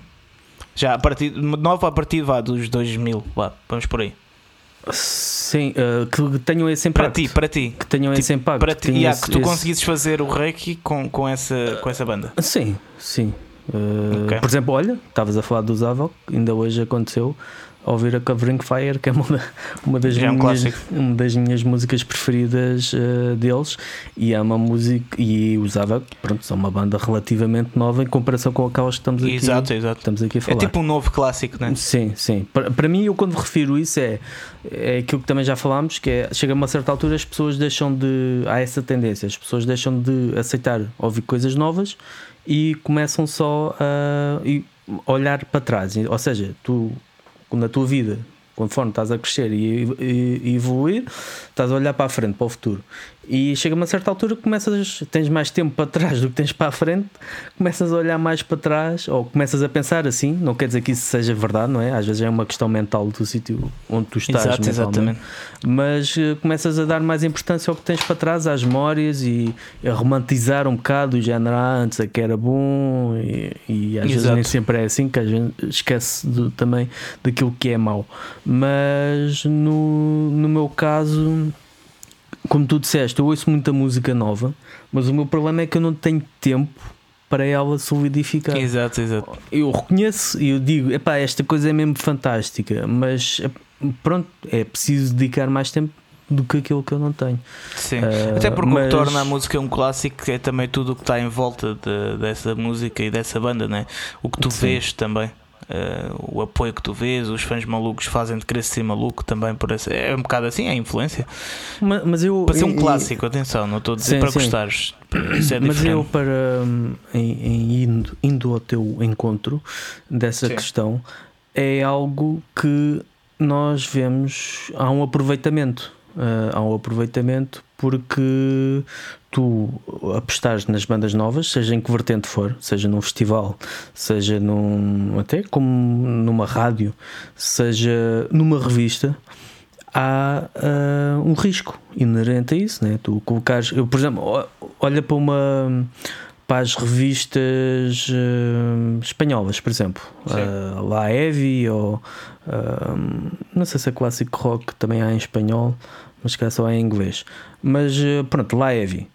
Já a partir, nova a partir vá, dos 2000, vá, vamos por aí. Sim, uh, que tenham esse impacto. Para ti, para ti. Que tenham tipo, esse impacto. Para ti, yeah, esse, que tu esse... conseguisses fazer o reiki com, com, essa, com essa banda. Sim, sim. Uh, okay. Por exemplo, olha, estavas a falar do Zavok, ainda hoje aconteceu ouvir a Covering Fire, que é uma, uma, das, é um minhas, uma das minhas músicas preferidas uh, deles, e é uma música, e usava, pronto, são uma banda relativamente nova em comparação com aquelas que estamos aqui, exato, exato. Estamos aqui a é falar. É tipo um novo clássico, não é? Sim, sim. Para, para mim, eu quando refiro isso é, é aquilo que também já falámos, que é, chega a uma certa altura as pessoas deixam de, há essa tendência, as pessoas deixam de aceitar ouvir coisas novas e começam só a olhar para trás, ou seja, tu na tua vida, conforme estás a crescer e, e, e evoluir, estás a olhar para a frente, para o futuro. E chega a uma certa altura que começas, tens mais tempo para trás do que tens para a frente, começas a olhar mais para trás, ou começas a pensar assim, não quer dizer que isso seja verdade, não é? Às vezes é uma questão mental do sítio onde tu estás, Exato, exatamente. mas uh, começas a dar mais importância ao que tens para trás, às memórias e a romantizar um bocado o género ah, antes é que era bom e, e às Exato. vezes nem sempre é assim, que às vezes esquece do, também daquilo que é mau. Mas no, no meu caso como tu disseste, eu ouço muita música nova, mas o meu problema é que eu não tenho tempo para ela solidificar. Exato, exato. Eu reconheço e eu digo, epá, esta coisa é mesmo fantástica, mas pronto, é preciso dedicar mais tempo do que aquilo que eu não tenho. Sim, uh, até porque mas... o que torna a música um clássico é também tudo o que está em volta de, dessa música e dessa banda, né? o que tu Sim. vês também. Uh, o apoio que tu vês, os fãs malucos fazem de querer ser maluco também por essa, é um bocado assim, é a influência. Mas, mas eu para ser um clássico, atenção, não estou a dizer sim, para sim. gostares. É mas eu para hum, em, em indo, indo, ao teu encontro dessa sim. questão é algo que nós vemos há um aproveitamento. Uh, há um aproveitamento porque tu apostares nas bandas novas, seja em que vertente for, seja num festival, seja num até como numa rádio, seja numa revista, há uh, um risco inerente a isso, né? Tu colocares, eu, por exemplo, olha para uma para as revistas uh, espanholas, por exemplo, uh, La Evi ou uh, não sei se é clássico rock também há em espanhol, mas que só é em inglês. Mas pronto, La Evi.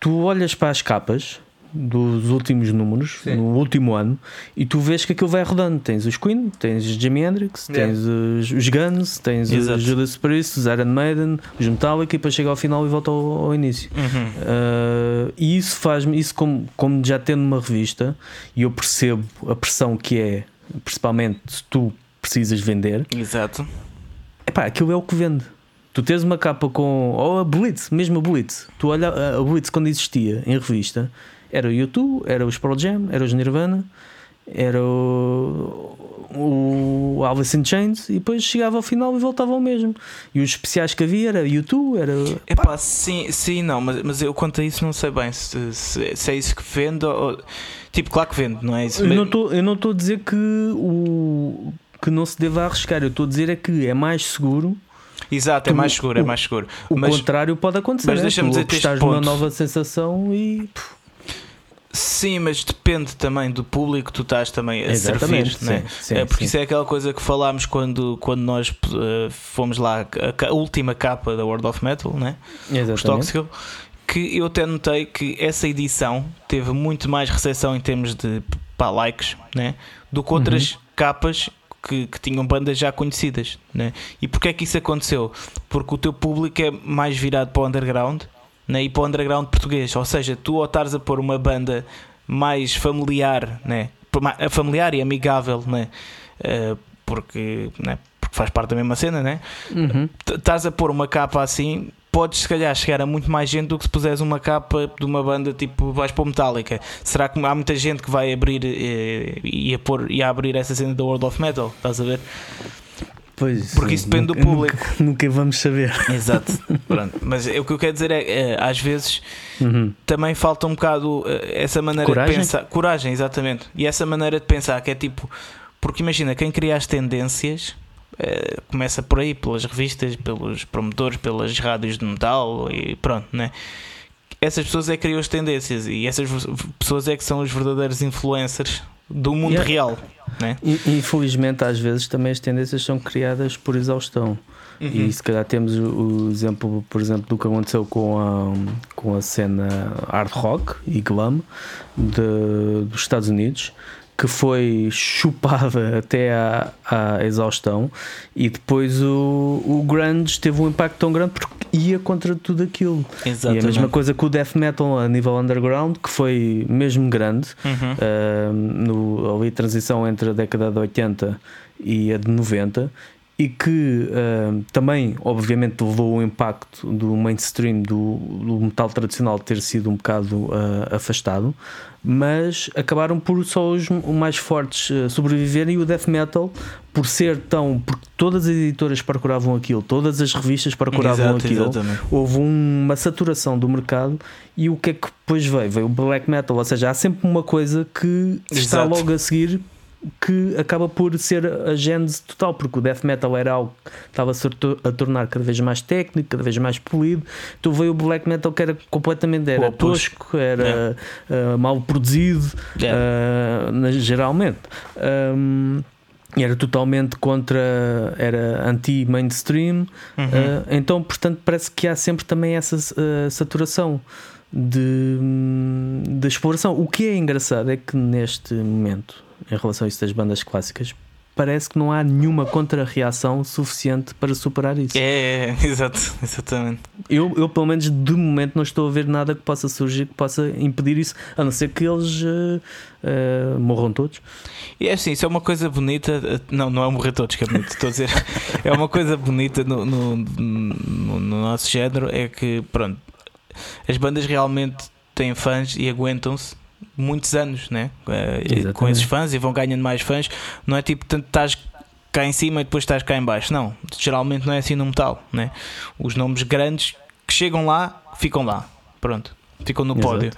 Tu olhas para as capas dos últimos números, Sim. no último ano, e tu vês que aquilo vai rodando. Tens os Queen, tens os Jimi Hendrix, yeah. tens os, os, Guns, tens Exato. os Judas Priest, os Iron Maiden, os Metallica, e depois chega ao final e volta ao, ao início. Uhum. Uh, e isso faz-me, isso como, como já tendo uma revista, e eu percebo a pressão que é, principalmente se tu precisas vender. Exato. Epá, aquilo é o que vende. Tu tens uma capa com. Ou a Blitz, mesmo a Blitz. Tu olha a Blitz quando existia em revista era o YouTube, era os Pearl Jam, era os Nirvana, era o, o Alice in Chains e depois chegava ao final e voltava ao mesmo. E os especiais que havia era YouTube, era. Epá, sim, sim, não, mas, mas eu quanto a isso não sei bem se, se, se é isso que vende ou. Tipo, claro que vende, não é isso? Eu não estou a dizer que o que não se deva arriscar, eu estou a dizer é que é mais seguro. Exato, é mais seguro, é mais seguro. O mas, contrário pode acontecer. Mas é? deixa-me dizer, estás numa nova sensação e. Sim, mas depende também do público que tu estás também a Exatamente, servir, né? sim, é, porque sim. isso é aquela coisa que falámos quando, quando nós uh, fomos lá, a, a, última capa da World of Metal, né? Os Toxical, que eu até notei que essa edição teve muito mais recepção em termos de pá, likes, né? Do que outras uhum. capas que, que, tinham bandas já conhecidas, né? E porquê é que isso aconteceu? Porque o teu público é mais virado para o underground né, e para o underground português. Ou seja, tu ou estás a pôr uma banda mais familiar, né, familiar e amigável, né, uh, porque, né, porque faz parte da mesma cena, né? Uhum. Estás a pôr uma capa assim, podes se calhar chegar a muito mais gente do que se puseres uma capa de uma banda tipo vais para o Metallica. Será que há muita gente que vai abrir e, eh, e a pôr e a abrir essa cena da World of Metal? Estás a ver? Pois, porque isso depende nunca, do público. Nunca, nunca, vamos saber. [laughs] Exato. Pronto. Mas o que eu quero dizer é, é às vezes uhum. também falta um bocado eh, essa maneira coragem? de pensar. Coragem, exatamente. E essa maneira de pensar que é tipo. Porque imagina, quem cria as tendências é, começa por aí, pelas revistas, pelos promotores, pelas rádios de metal e pronto, né? Essas pessoas é que criam as tendências e essas pessoas é que são os verdadeiros influencers do mundo yeah. real. Né? Infelizmente, às vezes também as tendências são criadas por exaustão. Uhum. E se calhar temos o, exemplo, por exemplo, do que aconteceu com a, com a cena hard rock e glam de, dos Estados Unidos, que foi chupada [laughs] até à, à exaustão e depois o, o grunge teve um impacto tão grande porque ia contra tudo aquilo. Exatamente. E a mesma coisa com o death metal a nível underground, que foi mesmo grande, uhum. uh, no, ali a transição entre a década de 80 e a de 90 e que uh, também, obviamente, levou o impacto do mainstream do, do metal tradicional ter sido um bocado uh, afastado, mas acabaram por só os mais fortes uh, sobreviverem e o death metal, por ser tão. porque todas as editoras procuravam aquilo, todas as revistas procuravam Exato, aquilo, exatamente. houve uma saturação do mercado e o que é que depois veio? Veio o black metal, ou seja, há sempre uma coisa que Exato. está logo a seguir que acaba por ser a gênese total, porque o death metal era algo que estava-se a tornar cada vez mais técnico, cada vez mais polido. Tu veio o black metal que era completamente era tosco, era yeah. uh, mal produzido, yeah. uh, geralmente. Um, era totalmente contra, era anti-mainstream, uhum. uh, então, portanto, parece que há sempre também essa saturação de, de exploração. O que é engraçado é que neste momento em relação a isso das bandas clássicas, parece que não há nenhuma contra-reação suficiente para superar isso. É, é, [laughs] exato, exatamente. Eu, eu, pelo menos, de momento, não estou a ver nada que possa surgir que possa impedir isso, a não ser que eles uh, uh, morram todos. E é assim, isso é uma coisa bonita. Não, não é morrer todos, que é bonito, estou a dizer. [laughs] É uma coisa bonita no, no, no, no nosso género, é que, pronto, as bandas realmente têm fãs e aguentam-se muitos anos né? Uh, com esses fãs e vão ganhando mais fãs. Não é tipo, tanto estás cá em cima e depois estás cá em baixo. Não, geralmente não é assim no metal, né? Os nomes grandes que chegam lá, ficam lá. Pronto. Ficam no Exato. pódio.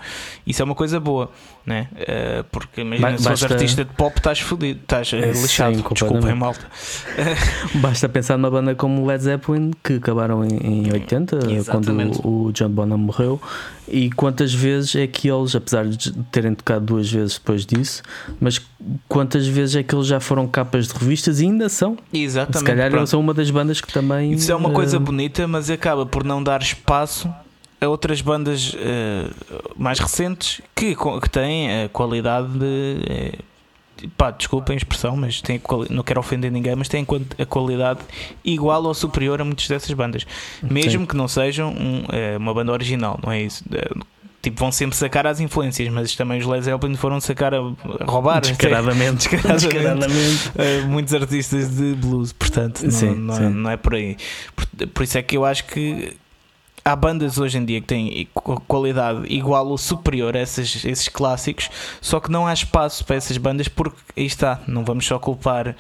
Isso é uma coisa boa, né? Eh, porque imagina Ba- se fores basta- artista de pop, estás fodido, estás eh, Sim, lixado. Desculpem, completamente. malta. [laughs] Basta pensar numa banda como Led Zeppelin, que acabaram em, em 80, Exatamente. quando o, o John Bonham morreu. E quantas vezes é que eles, apesar de terem tocado duas vezes depois disso, mas quantas vezes é que eles já foram capas de revistas e ainda são? Exatamente. Se calhar pronto. eles são uma das bandas que também. Isso é uma coisa eh, bonita, mas acaba por não dar espaço a outras bandas eh, mais recentes que, que têm a qualidade de. eh, pá, desculpem a expressão, mas quali- não quero ofender ninguém, mas têm a qualidade igual ou superior a muitas dessas bandas, mesmo que não sejam um, eh, uma banda original, não é isso? Eh, Tipo, vão sempre sacar as influências, mas também os Led Zeppelin foram sacar a, a roubar [laughs] Descaradamente. Descaradamente. Descaradamente. Uh, muitos artistas de blues, portanto, não, Sim, não, sim. não é por aí. Por, por isso é que eu acho que há bandas hoje em dia que têm qu- qualidade igual ou superior a esses, esses clássicos, só que não há espaço para essas bandas porque aí está, não vamos só culpar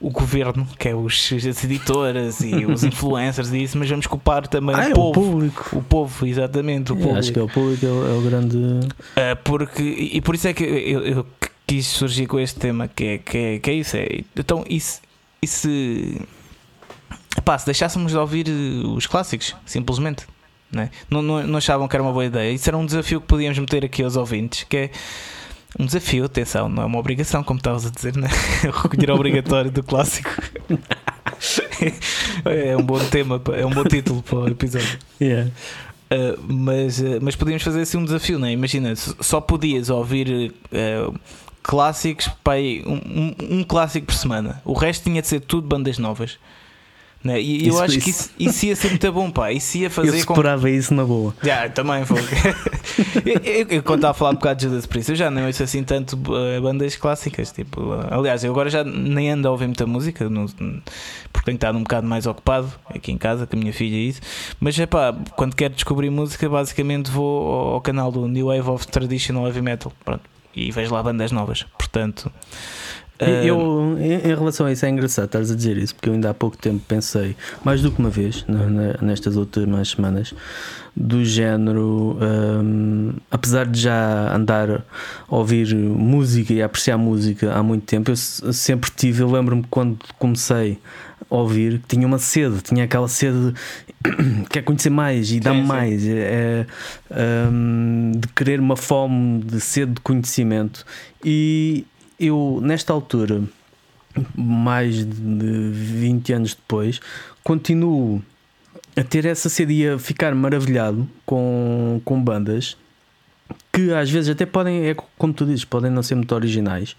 o governo, que é os, as editoras e os [laughs] influencers e isso, mas vamos culpar também Ah, o é o povo. público. O povo, exatamente, o É, povo. acho que é o público, é o, é o grande. Uh, porque, e por isso é que eu, eu quis surgir com este tema, que é, que é, que é isso. É, então, e se, e se, pá, se deixássemos de ouvir os clássicos, simplesmente, né? não, não, não achavam que era uma boa ideia? Isso era um desafio que podíamos meter aqui aos ouvintes, que é um desafio, atenção, não é uma obrigação, como estavas a dizer, né? [laughs] o recolher obrigatório do clássico. é um bom tema, é um bom título para o episódio. Yeah. Uh, mas, uh, mas podíamos fazer assim um desafio, não é? Imagina, só podias ouvir uh, clássicos, pá, um, um- um clássico por semana. O resto tinha de ser tudo bandas novas. Né? E eu Isso- acho que isso- isso, isso ia ser muito bom, pá. Isso ia Eu fazer com isso na boa. já, também foi. [laughs] eu, eu, eu, quando estava a falar um bocado de Judas Priest, eu já não ouço assim tanto uh, bandas clássicas. Tipo, uh, aliás, eu agora já nem ando a ouvir muita música, não- porque tenho estado um bocado mais ocupado aqui em casa com a minha filha e isso. Mas é pá, quando quero descobrir música, basicamente vou ao, ao canal do New Wave of Traditional Heavy Metal. Pronto. E vejo lá bandas novas. Portanto. Eu, em, em relação a isso, é engraçado estares a dizer isso, porque eu ainda há pouco tempo pensei, mais do que uma vez, nestas últimas semanas, do género, hum, apesar de já andar a ouvir música e a apreciar música há muito tempo, eu se- sempre tive, eu lembro-me quando comecei a ouvir, que tinha uma sede, tinha aquela sede [coughs] de quer conhecer mais e sim. mais, é, é, hum, de querer uma fome de sede de conhecimento. E eu, nesta altura, mais de 20 anos depois, continuo a ter essa sede e a ficar maravilhado com, com bandas que às vezes até podem, é como tu dizes, podem não ser muito originais,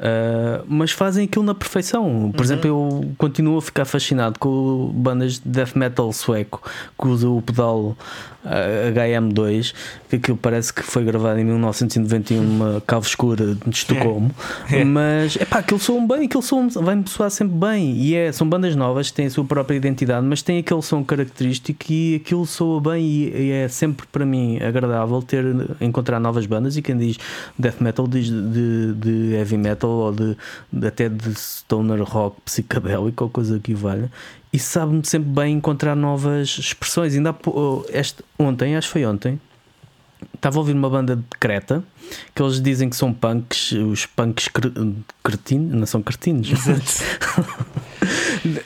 ah, mas fazem aquilo na perfeição. Por exemplo, eu continuo a ficar fascinado com bandas de death metal sueco que usam o pedal ah, HM2, que aquilo parece que foi gravado em 1991 numa cave escura de [laughs] Estocolmo. [laughs] É. Mas é pá, aquilo soam bem, aquilo vai-me soar sempre bem. E é, são bandas novas, têm a sua própria identidade, mas têm aquele som característico e aquilo soa bem e, e é sempre para mim agradável ter encontrar novas bandas. E quem diz death metal diz de, de heavy metal ou de, de- até de stoner rock psicadélico ou coisa que valha. E sabe-me sempre bem encontrar novas expressões. Ainda pou- este, ontem, acho que foi ontem, estava a ouvir uma banda de Creta que eles dizem que são punks, os punks cre- cretinos, não são cretinos. [laughs]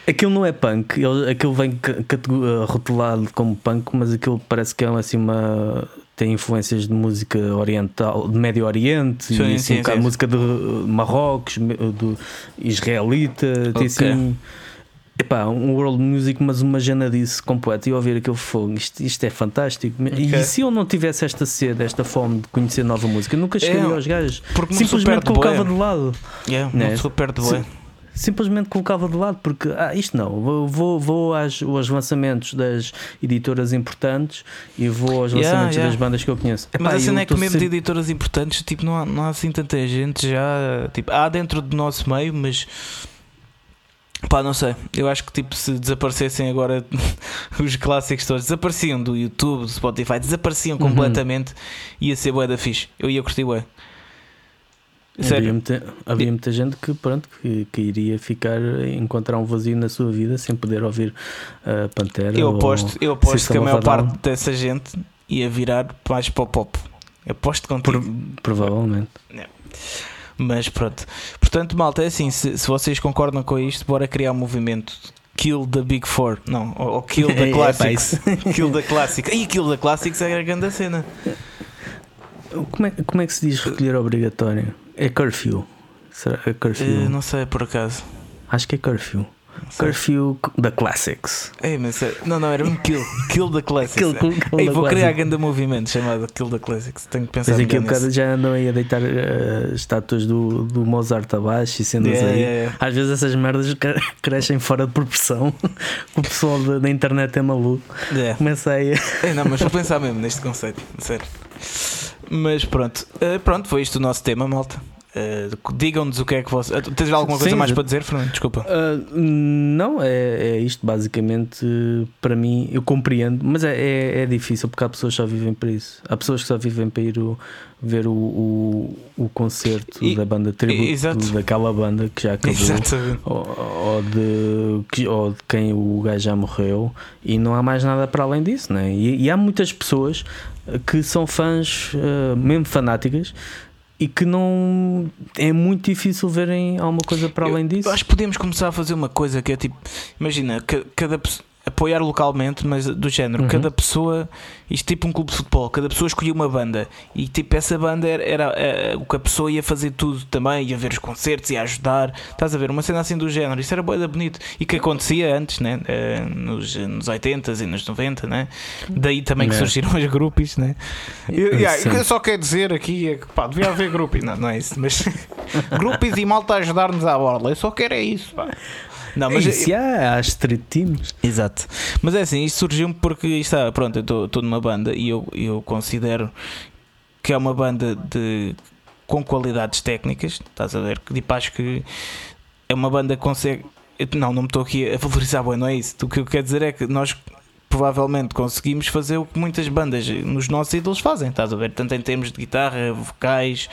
aquilo não é punk, aquilo vem eh, rotulado como punk, mas aquilo parece que é assim uma. Tem influências de música oriental, de Médio Oriente Sim, e assim, sim, um bocado sim. música de Marrocos, do israelita, tem Ok. assim. Epá, um world music, mas uma janadice completa. E ouvir aquele fogo, isto, isto é fantástico. Ok. E se eu não tivesse esta sede, esta fome de conhecer nova música, nunca chegaria É, aos gajos. Porque Simplesmente colocava de lado. Yeah, Né? uma pessoa perde bué. Sim. Simplesmente colocava de lado, porque ah, isto não, vou, vou, vou às, aos lançamentos das editoras importantes e vou aos Yeah, lançamentos yeah. das bandas que eu conheço. Mas Epá, a cena é que mesmo de editoras importantes, tipo, não há, não há assim tanta gente já. Tipo, há dentro do nosso meio, mas. Pá, não sei. Eu acho que tipo, se desaparecessem agora [laughs] os clássicos todos, desapareciam do YouTube, do Spotify, desapareciam Uhum. completamente, ia ser bué da fixe. Eu ia curtir bué. Havia, muita, havia muita gente que, pronto, que, que iria ficar, encontrar um vazio na sua vida sem poder ouvir a Pantera. Eu aposto, eu aposto que a maior parte dessa gente ia virar mais para o pop. Aposto contigo. Provavelmente. Mas pronto. Portanto, malta, é assim: se, se vocês concordam com isto, bora criar um movimento. Kill the Big Four. Não, ou, ou Kill the [laughs] É, Classics. [laughs] kill the Classics. E Kill the Classics é a grande cena. Como é, como é que se diz recolher obrigatório? É curfew. Será é curfew? Eh, não sei por acaso. Acho que é curfew. Curfew da Classics. Ei, mas, é- não, não, era um Kill. Kill the Classics. Kill- kill- kill Ei, vou criar grande movimento chamado Kill the Classics. Tenho que pensar Mas aqui bocado nisso. já andam aí a deitar eh, estátuas do, do Mozart abaixo e cenas Yeah, aí. yeah, yeah. Às vezes essas merdas cre- crescem fora de proporção. [laughs] o pessoal da, da internet é maluco. Yeah. Começa aí. É, não, mas vou pensar mesmo neste conceito, sério. Mas pronto, Eh, pronto, foi isto o nosso tema, malta. Eh, Digam-nos o que é que vocês. Eh, Tens alguma coisa Sim, mais para dizer, Fernando? Desculpa. Ah, não, é, é isto basicamente. Para mim, eu compreendo, mas é, é, é difícil porque há pessoas que só vivem para isso. Há pessoas que só vivem para ir o- ver o, o, o concerto E- da banda tributo daquela banda que já acabou. Ou, ou de, que- ou de quem o gajo já morreu e não há mais nada para além disso, né? e, e há muitas pessoas que são fãs, eh, mesmo fanáticas, e que não é muito difícil verem alguma coisa para além disso. Eu acho que podemos começar a fazer uma coisa que é tipo, imagina, ca- cada pessoa. Apoiar localmente, mas do género, Uhum. cada pessoa, isto tipo um clube de futebol, cada pessoa escolhia uma banda e tipo essa banda era, era, eh, o que a pessoa ia fazer tudo também, ia ver os concertos, ia ajudar, estás a ver, uma cena assim do género, isso era boeda bonito e que acontecia antes, né? Eh, nos, nos 80s e nos 90, né? daí também que É. surgiram as grupos, né? Eu, yeah, o que eu só quero dizer aqui é que pá, devia haver grupos, não, não é isso, mas [laughs] grupos e malta a ajudar-nos à borla, eu só quero é isso, pá. Não, mas Isso, há, há street teams. Exato. Mas é assim, isto surgiu-me porque está, pronto, eu estou numa banda e eu, eu considero que é uma banda de com qualidades técnicas, estás a ver? Que tipo, acho que é uma banda que consegue. eu- Não, não me estou aqui a valorizar, bem, não é isso. O que eu quero dizer é que nós provavelmente conseguimos fazer o que muitas bandas nos nossos ídolos fazem, estás a ver? Tanto em termos de guitarra, vocais,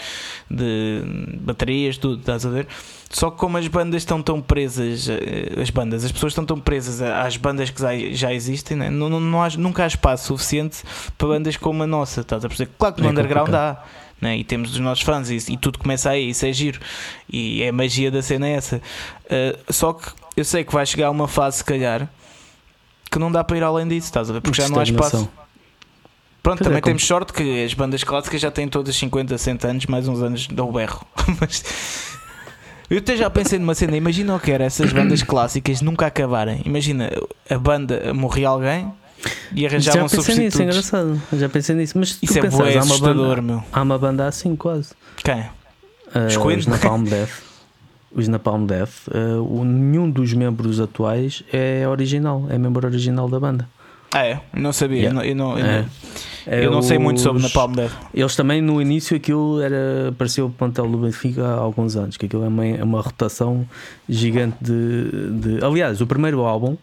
de baterias, tudo, estás a ver? Só que como as bandas estão tão presas, eh, as bandas, as pessoas estão tão presas às bandas que já, existem, né? não, não, não há, nunca há espaço suficiente para bandas como a nossa, estás a perceber? Claro que no É underground há. Né? E temos os nossos fãs e, e tudo começa aí, isso é giro e é a magia da cena é essa. Eh, só que eu sei que vai chegar uma fase, se calhar, que não dá para ir além disso, estás a ver? Porque já não há espaço. Pronto, Pois é, também como- temos sorte que as bandas clássicas já têm todas 50, 60 anos, mais uns anos dão o berro. [laughs] Mas eu até já pensei numa cena, imagina o que era essas bandas clássicas nunca acabarem. Imagina a banda morria alguém e arranjavam Já pensei nisso, é substitutos. engraçado. Já pensei nisso. Mas Isso tu é pensares, há uma banda, meu. há uma banda assim quase. Quem? Uh, Os Queen? Napalm Death. [laughs] Os Napalm Death. uh, o- nenhum dos membros atuais é original, é membro original da banda. Ah, é? Não sabia. Yeah. Eu não, eu não, eu É. não, É não sei muito sobre os- Napalm Death. Eles também no início aquilo era parecia o plantel do Benfica há alguns anos, que aquilo é uma, é uma rotação gigante de, de- Aliás, o primeiro álbum,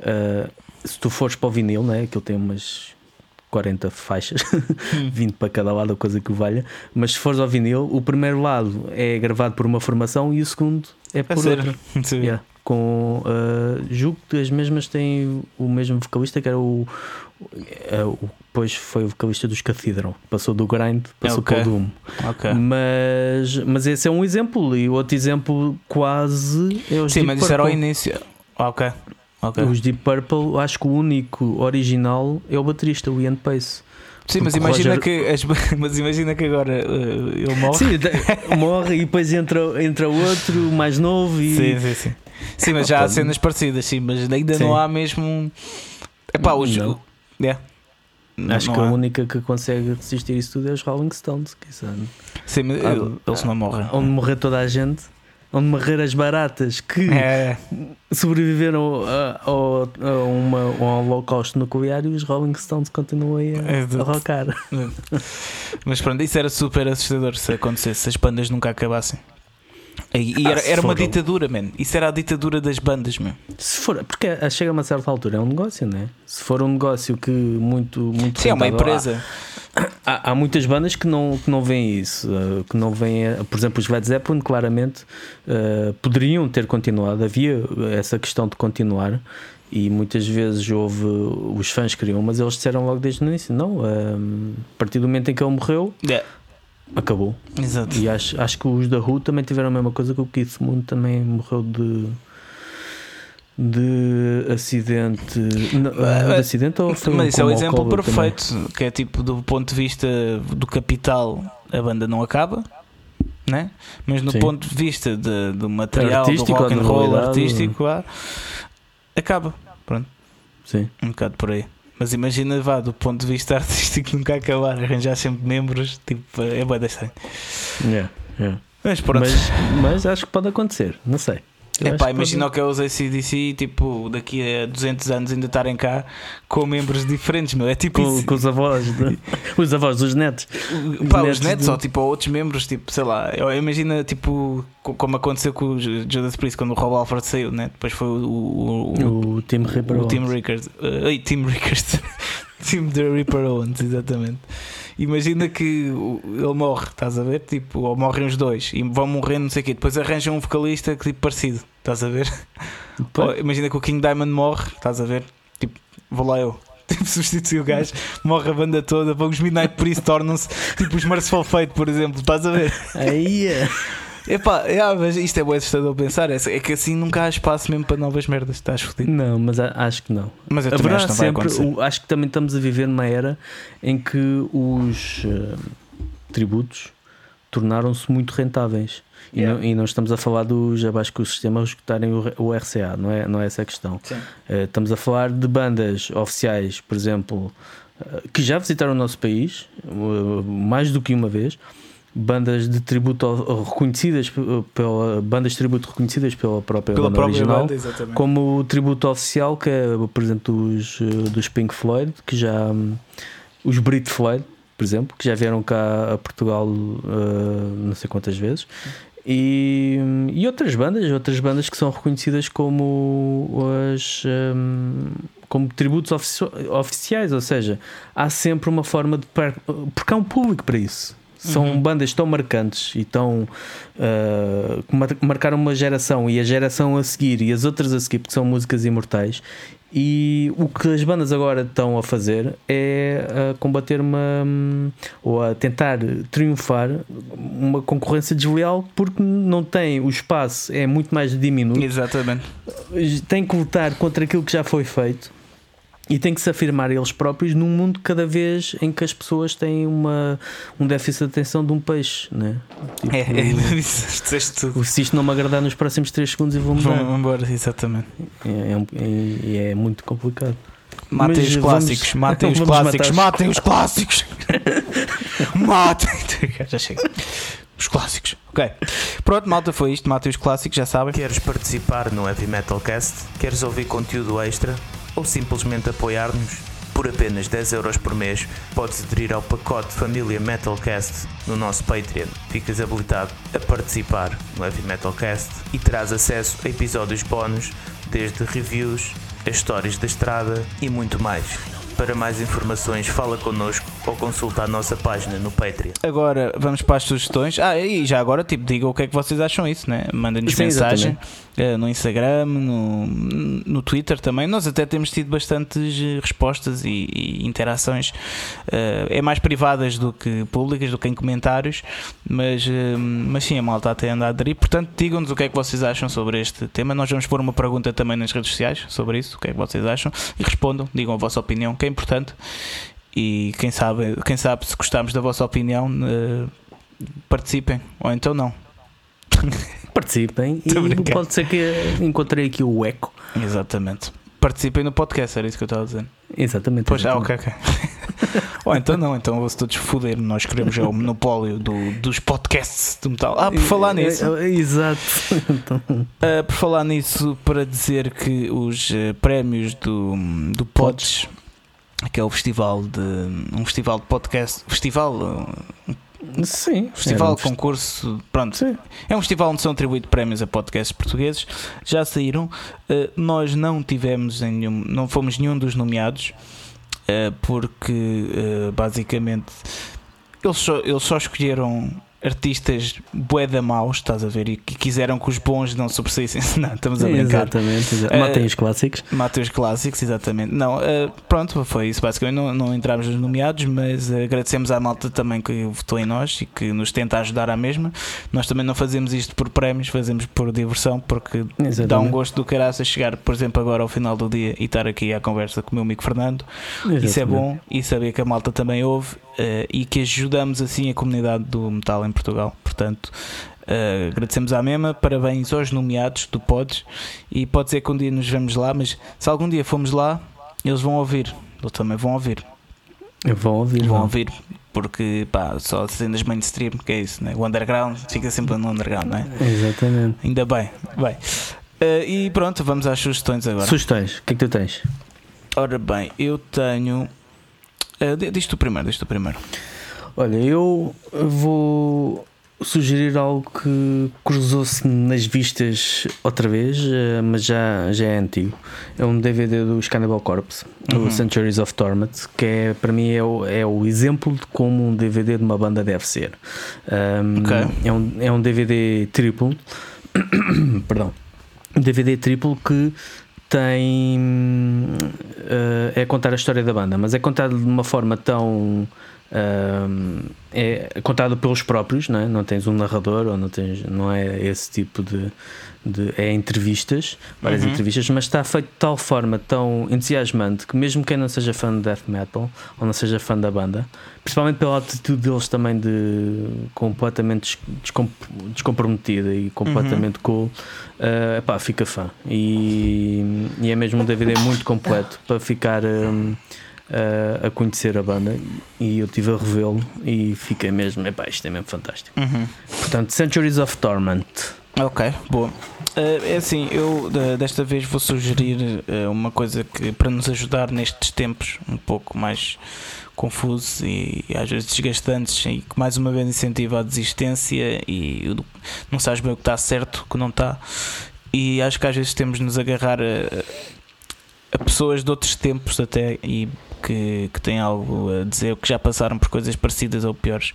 uh, se tu fores para o vinil, né, aquilo tem umas 40 faixas, [laughs] 20 para cada lado, a coisa que o valha, mas se fores ao vinil, o primeiro lado é gravado por uma formação e o segundo é por sério? outra. [laughs] Yeah. Com uh, julgo que as mesmas têm o mesmo vocalista que era o, uh, o depois foi o vocalista dos Cathedral, passou do grind, passou Ok. para o Doom. Ok. Mas, mas esse é um exemplo, e outro exemplo quase é Sim, mas isso era Purple. início. Ok. Ok. Os Deep Purple, acho que o único original é o baterista, o Ian Pace. Sim, mas o imagina, Roger- que, as- [laughs] mas imagina que agora uh, ele morre. Sim, morre e depois entra, entra outro mais novo e Sim, sim, sim. Sim, mas já há cenas parecidas, sim, mas ainda Sim. não há mesmo. Epá, os. Não. Yeah. acho Não que a há. única que consegue resistir isso tudo é os Rolling Stones, que são- Sim, mas Ah, ele- eles não morrem. onde morrer toda a gente, onde morrer as baratas que É, sobreviveram a, ao- a uma, a um holocausto nuclear e os Rolling Stones continuam aí a, Exato. a rockar. mas pronto, isso era super assustador se acontecesse, se as bandas nunca acabassem. E, e Ah, era, era uma ditadura, man. Isso era a ditadura das bandas, meu. Se for, porque chega a uma certa altura, é um negócio, não é? Se for um negócio que muito, muito Sim, é uma empresa. Há, há muitas bandas que não, que não veem isso, uh, que não veem, uh, por exemplo, os Led Zeppelin claramente uh, poderiam ter continuado, havia essa questão de continuar e muitas vezes houve os fãs queriam, mas eles disseram logo desde o início: não, a partir do momento em que ele morreu, Yeah. acabou. Exato. E acho, acho que os da Who também tiveram a mesma coisa que o Keith Moon também morreu de. De acidente. Não, de acidente ou foi Mas isso é o exemplo álcool também? perfeito, que é tipo do ponto de vista do capital, a banda não acaba, né? Mas no Sim. ponto de vista de, do material, Artístico, do rock and roll artístico, ah, acaba. Pronto, Sim. um bocado por aí. Mas imagina, vá, do ponto de vista [laughs] artístico, nunca acabar, arranjar sempre membros, tipo, é bem estranho. Yeah, yeah. Mas pronto. Mas, mas acho que pode acontecer, não sei. É pá, que imagina o que é os ACDC, tipo, daqui a 200 anos ainda estarem cá com membros diferentes, meu. É tipo com, com os avós, de- [laughs] os avós dos netos. Pá, netos os netos de- ou tipo outros membros, tipo, sei lá, imagina tipo co- como aconteceu com o Ju- Judas Priest quando o Rob Alford saiu, né? Depois foi o, o, o, O Tim o Tim Rickard, uh, Tim Rickard, [laughs] Tim The Ripper Owens, exatamente. Imagina que ele morre, estás a ver? Tipo, ou morrem os dois e vão morrer, não sei o quê. Depois arranjam um vocalista que tipo parecido, estás a ver? Ou imagina que o King Diamond morre, estás a ver? Tipo, vou lá eu. [laughs] Tipo, substitui o gajo, morre a banda toda, vão os Midnight Priest tornam-se tipo os Merciful Fate, por exemplo, estás a ver? Aí é. Epá, é, mas isto é bem assustador pensar, é, é que assim nunca há espaço mesmo para novas merdas, estás fodido. Não, mas a- acho que não. Mas eu também Haverá acho que não vai sempre. acontecer. o- acho que também estamos a viver numa era em que os eh, tributos tornaram-se muito rentáveis. E, Yeah. não, e não estamos a falar dos abaixo que o sistema escutarem o, o RCA, não é, não é essa a questão. Eh, estamos a falar de bandas oficiais, por exemplo, eh, que já visitaram o nosso país mais do que uma vez. Bandas de tributo reconhecidas pela bandas de tributo reconhecidas pela própria Pela banda própria original, banda, como o tributo oficial que é, por exemplo, dos, eh, dos Pink Floyd, que já hum, os Brit Floyd, por exemplo, que já vieram cá a Portugal eh, não sei quantas vezes. E, e outras bandas, outras bandas que são reconhecidas como as hum, como tributos ofici- oficiais, ou seja, há sempre uma forma de porque há um público para isso. São Uhum. bandas tão marcantes e tão uh, que mar- marcaram uma geração e a geração a seguir e as outras a seguir, porque são músicas imortais. E o que as bandas agora estão a fazer é a combater uma hum, ou a tentar triunfar uma concorrência desleal porque não tem o espaço, é muito mais diminuto Exatamente. tem que lutar contra aquilo que já foi feito e tem que se afirmar eles próprios num mundo cada vez em que as pessoas têm uma, um déficit de atenção de um peixe, né? Tipo, É, é, [laughs] disseste tudo. se isto não me agradar nos próximos 3 segundos eu vou mudar. Vamos embora, exatamente. É, é, um- é- é muito complicado. Matem Mas [laughs] os vamos- clássicos, matem os vamos clássicos, os- matem os clássicos. [laughs] matem. Já chega. Os clássicos. Ok. Pronto, malta, foi isto. Matem os clássicos, já sabem. Queres participar no Heavy Metal Cast? Queres ouvir conteúdo extra? Ou simplesmente apoiar-nos? Por apenas 10 euros por mês, podes aderir ao pacote Família Metalcast no nosso Patreon. Ficas habilitado a participar no Heavy Metal Cast e terás acesso a episódios bónus, desde reviews, as histórias da estrada e muito mais. Para mais informações, fala connosco ou consulta a nossa página no Patreon. Agora vamos para as sugestões. Ah, e já agora, tipo, digam o que é que vocês acham isso, né? Mandem-nos mensagem eh, no Instagram, no, no Twitter também. Nós até temos tido bastantes eh, respostas e, e interações. Eh, é mais privadas do que públicas, do que em comentários, mas, eh, mas sim, a malta até anda a aderir. Portanto, digam-nos o que é que vocês acham sobre este tema. Nós vamos pôr uma pergunta também nas redes sociais sobre isso, o que é que vocês acham, e respondam, digam a vossa opinião, que é importante. E quem sabe, quem sabe se gostarmos da vossa opinião, eh, participem, ou então não. [laughs] Participem e pode ser que encontrei aqui o eco. Exatamente. Participem no podcast, era isso que eu estava a dizer. Exatamente. Pois, ah, exatamente. ok, ok. [laughs] ou então não, então vou-se todos foder. Nós queremos é o monopólio do, dos podcasts do metal. Ah, por falar nisso, É, é, Exato. [laughs] Ah, por falar nisso, para dizer que os eh, prémios do, do Pods, que é o festival de um festival de podcast, festival, eh, Sim. festival um concurso, pronto, Sim. É um festival onde são atribuídos prémios a podcasts portugueses. Já saíram. Uh, nós não tivemos em nenhum, não fomos nenhum dos nomeados. uh, porque uh, basicamente eles só, eles só escolheram artistas boeda maus, estás a ver? E que quiseram que os bons não sobressaíssem. [laughs] Não, estamos a brincar. Exatamente, exatamente. Uh, matem os clássicos. Matem os clássicos, exatamente. Não, uh, pronto, foi isso. Basicamente não, não entramos nos nomeados, mas agradecemos à malta também que votou em nós e que nos tenta ajudar à mesma. Nós também não fazemos isto por prémios, fazemos por diversão, porque exatamente. dá um gosto do caraça chegar, por exemplo, agora ao final do dia e estar aqui à conversa com o meu amigo Fernando. Exatamente. Isso é bom e saber que a malta também ouve e que ajudamos assim a comunidade do metal em Portugal. Portanto, uh, agradecemos à mesma, parabéns aos nomeados do Pods e pode ser que um dia nos vemos lá, mas se algum dia formos lá, eles vão ouvir, eles também vão ouvir. Vão ouvir, vão ouvir, porque pá, só cenas mainstream, que é isso, né? o underground fica sempre no underground, não é? Exatamente. Ainda bem, bem. Uh, e pronto, vamos às sugestões agora. Sugestões, o que é que tu tens? Ora bem, eu tenho. Uh, diz tu primeiro, diz tu primeiro. Olha, eu vou sugerir algo que cruzou-se nas vistas outra vez, eh, mas já, já é antigo. É um DVD do Cannibal Corpse, uhum. o Centuries of Torment, que é, para mim é o, é o exemplo de como um DVD de uma banda deve ser. Um, okay. é, um, é um DVD triplo, [coughs] perdão, um DVD triplo que tem uh, é contar a história da banda, mas é contado de uma forma tão é contado pelos próprios, não, é? não tens um narrador ou não, tens, não é esse tipo de, de é entrevistas, várias uhum. entrevistas, mas está feito de tal forma tão entusiasmante que mesmo quem não seja fã de death metal ou não seja fã da banda, principalmente pela atitude deles também de completamente descomprometida e completamente uhum. cool, uh, epá, fica fã. E, e, é mesmo um DVD muito completo para ficar. Um, a, a conhecer a banda e eu estive a revê-lo e fiquei mesmo, epá, isto é mesmo fantástico. Uhum. Portanto, Centuries of Torment. Ok, boa. Uh, é assim, eu desta vez vou sugerir uh, uma coisa que para nos ajudar nestes tempos um pouco mais confusos e, às vezes desgastantes e que mais uma vez incentiva a desistência e não sabes bem o que está certo, o que não está. E acho que às vezes temos de nos agarrar a, a pessoas de outros tempos até e que, que têm algo a dizer, que já passaram por coisas parecidas ou piores.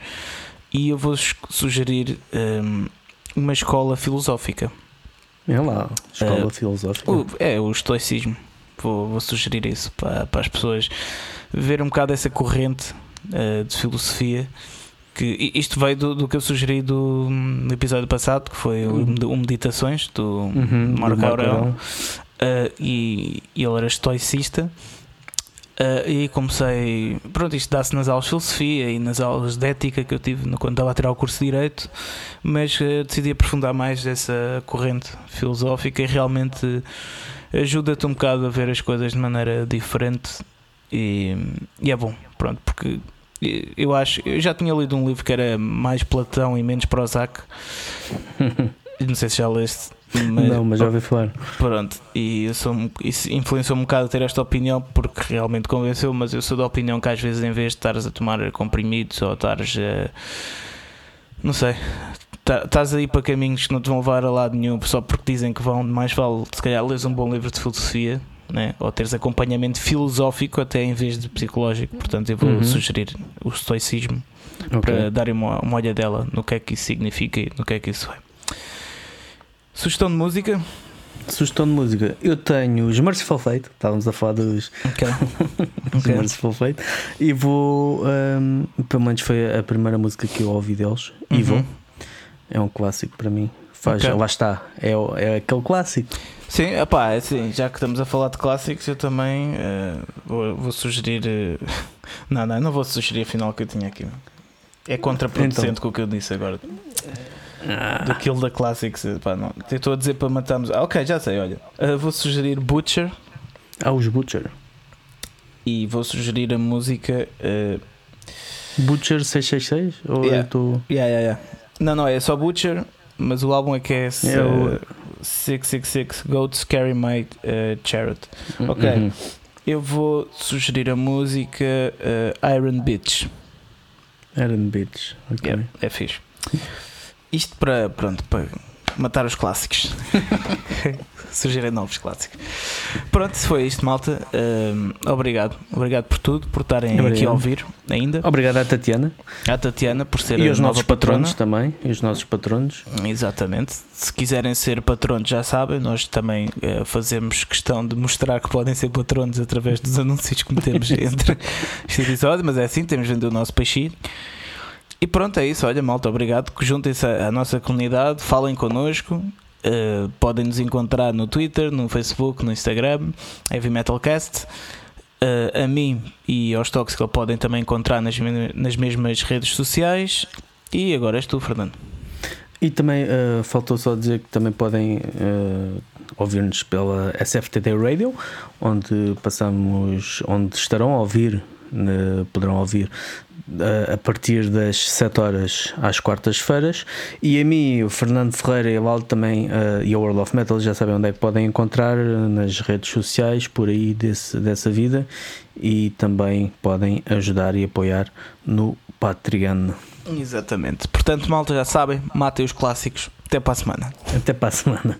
E eu vou sugerir um, uma escola filosófica. É lá, escola uh, filosófica. O, é, o estoicismo. Vou, vou, sugerir isso para, para as pessoas ver um bocado essa corrente uh, de filosofia. Que, isto veio do, do que eu sugeri do, no episódio passado, que foi o, uhum. o Meditações do uhum, Marco Aurel. Uh, e, e ele era estoicista Uh, e comecei, pronto, isto dá-se nas aulas de filosofia e nas aulas de ética que eu tive quando estava a tirar o curso de Direito, mas uh, decidi aprofundar mais essa corrente filosófica e realmente ajuda-te um bocado a ver as coisas de maneira diferente e, e é bom, pronto, porque eu acho, eu já tinha lido um livro que era mais Platão e menos Prozac, [laughs] não sei se já leste, mas, não, mas já ouvi falar. Pronto, e sou, isso influenciou um bocado ter esta opinião porque realmente convenceu, mas eu sou da opinião que às vezes em vez de estares a tomar comprimidos ou estares a. Não sei, tá, estás aí para caminhos que não te vão levar a lado nenhum só porque dizem que vão, mais vale se calhar lês um bom livro de filosofia né? ou teres acompanhamento filosófico até em vez de psicológico. Portanto, eu vou uhum. sugerir o estoicismo okay. para darem uma, uma olhadela no que é que isso significa e no que é que isso é. Sugestão de música? Sugestão de música. Eu tenho os Merciful Fate, estávamos a falar dos, okay. [laughs] okay. Merciful Fate, e vou. Um, pelo menos foi a primeira música que eu ouvi deles, uhum. Evil. É um clássico para mim. Faz, okay. Lá está, é, é aquele clássico. Sim, epá, é assim, já que estamos a falar de clássicos, eu também uh, vou, vou, sugerir. Uh, [laughs] não, não, não vou sugerir afinal o que eu tinha aqui. É contraproducente então, com o que eu disse agora. Ah. Do Kill the Classics. Pá, não. Estou a dizer para matarmos. Ah, ok, já sei, olha. Uh, vou sugerir Butcher. Ah, os Butcher. E vou sugerir a música. Uh... Butcher 666? Ou yeah. eu tô... yeah, yeah, yeah. Não, não, é só Butcher, mas o álbum é que é. é uh, 666 Goats Carry My uh, Chariot. Uhum. Ok. Uhum. Eu vou sugerir a música uh, Iron Bitch. Iron Bitch, ok. Yeah, é fixe. Isto para, pronto, para matar os clássicos. [laughs] Surgirem novos clássicos. Pronto, foi isto, malta. Um, obrigado. Obrigado por tudo, por estarem obrigado. aqui a ouvir ainda. Obrigado à Tatiana. À Tatiana por ser e os nossos patronos também. E os nossos patronos. Exatamente. Se quiserem ser patronos, já sabem, nós também uh, fazemos questão de mostrar que podem ser patronos através dos anúncios que metemos [laughs] entre este episódio, mas é assim, temos vendido o nosso peixinho. E pronto, é isso. Olha, malta, obrigado. Juntem-se à nossa comunidade, falem connosco. Uh, podem nos encontrar no Twitter, no Facebook, no Instagram, Heavy Metalcast. Uh, a mim e aos Tóxicos podem também encontrar nas, nas mesmas redes sociais. E agora és tu, Fernando. E também uh, faltou só dizer que também podem ouvir-nos pela SFTD Radio, onde passamos, onde estarão a ouvir, poderão ouvir a partir das 7 horas às quartas-feiras. E a mim, o Fernando Ferreira e a Valdo também, uh, e a World of Metal, já sabem onde é que podem encontrar nas redes sociais, por aí desse, dessa vida. E também podem ajudar e apoiar no Patreon. Exatamente. Portanto, malta, já sabem, matem os clássicos. Até para a semana. Até para a semana.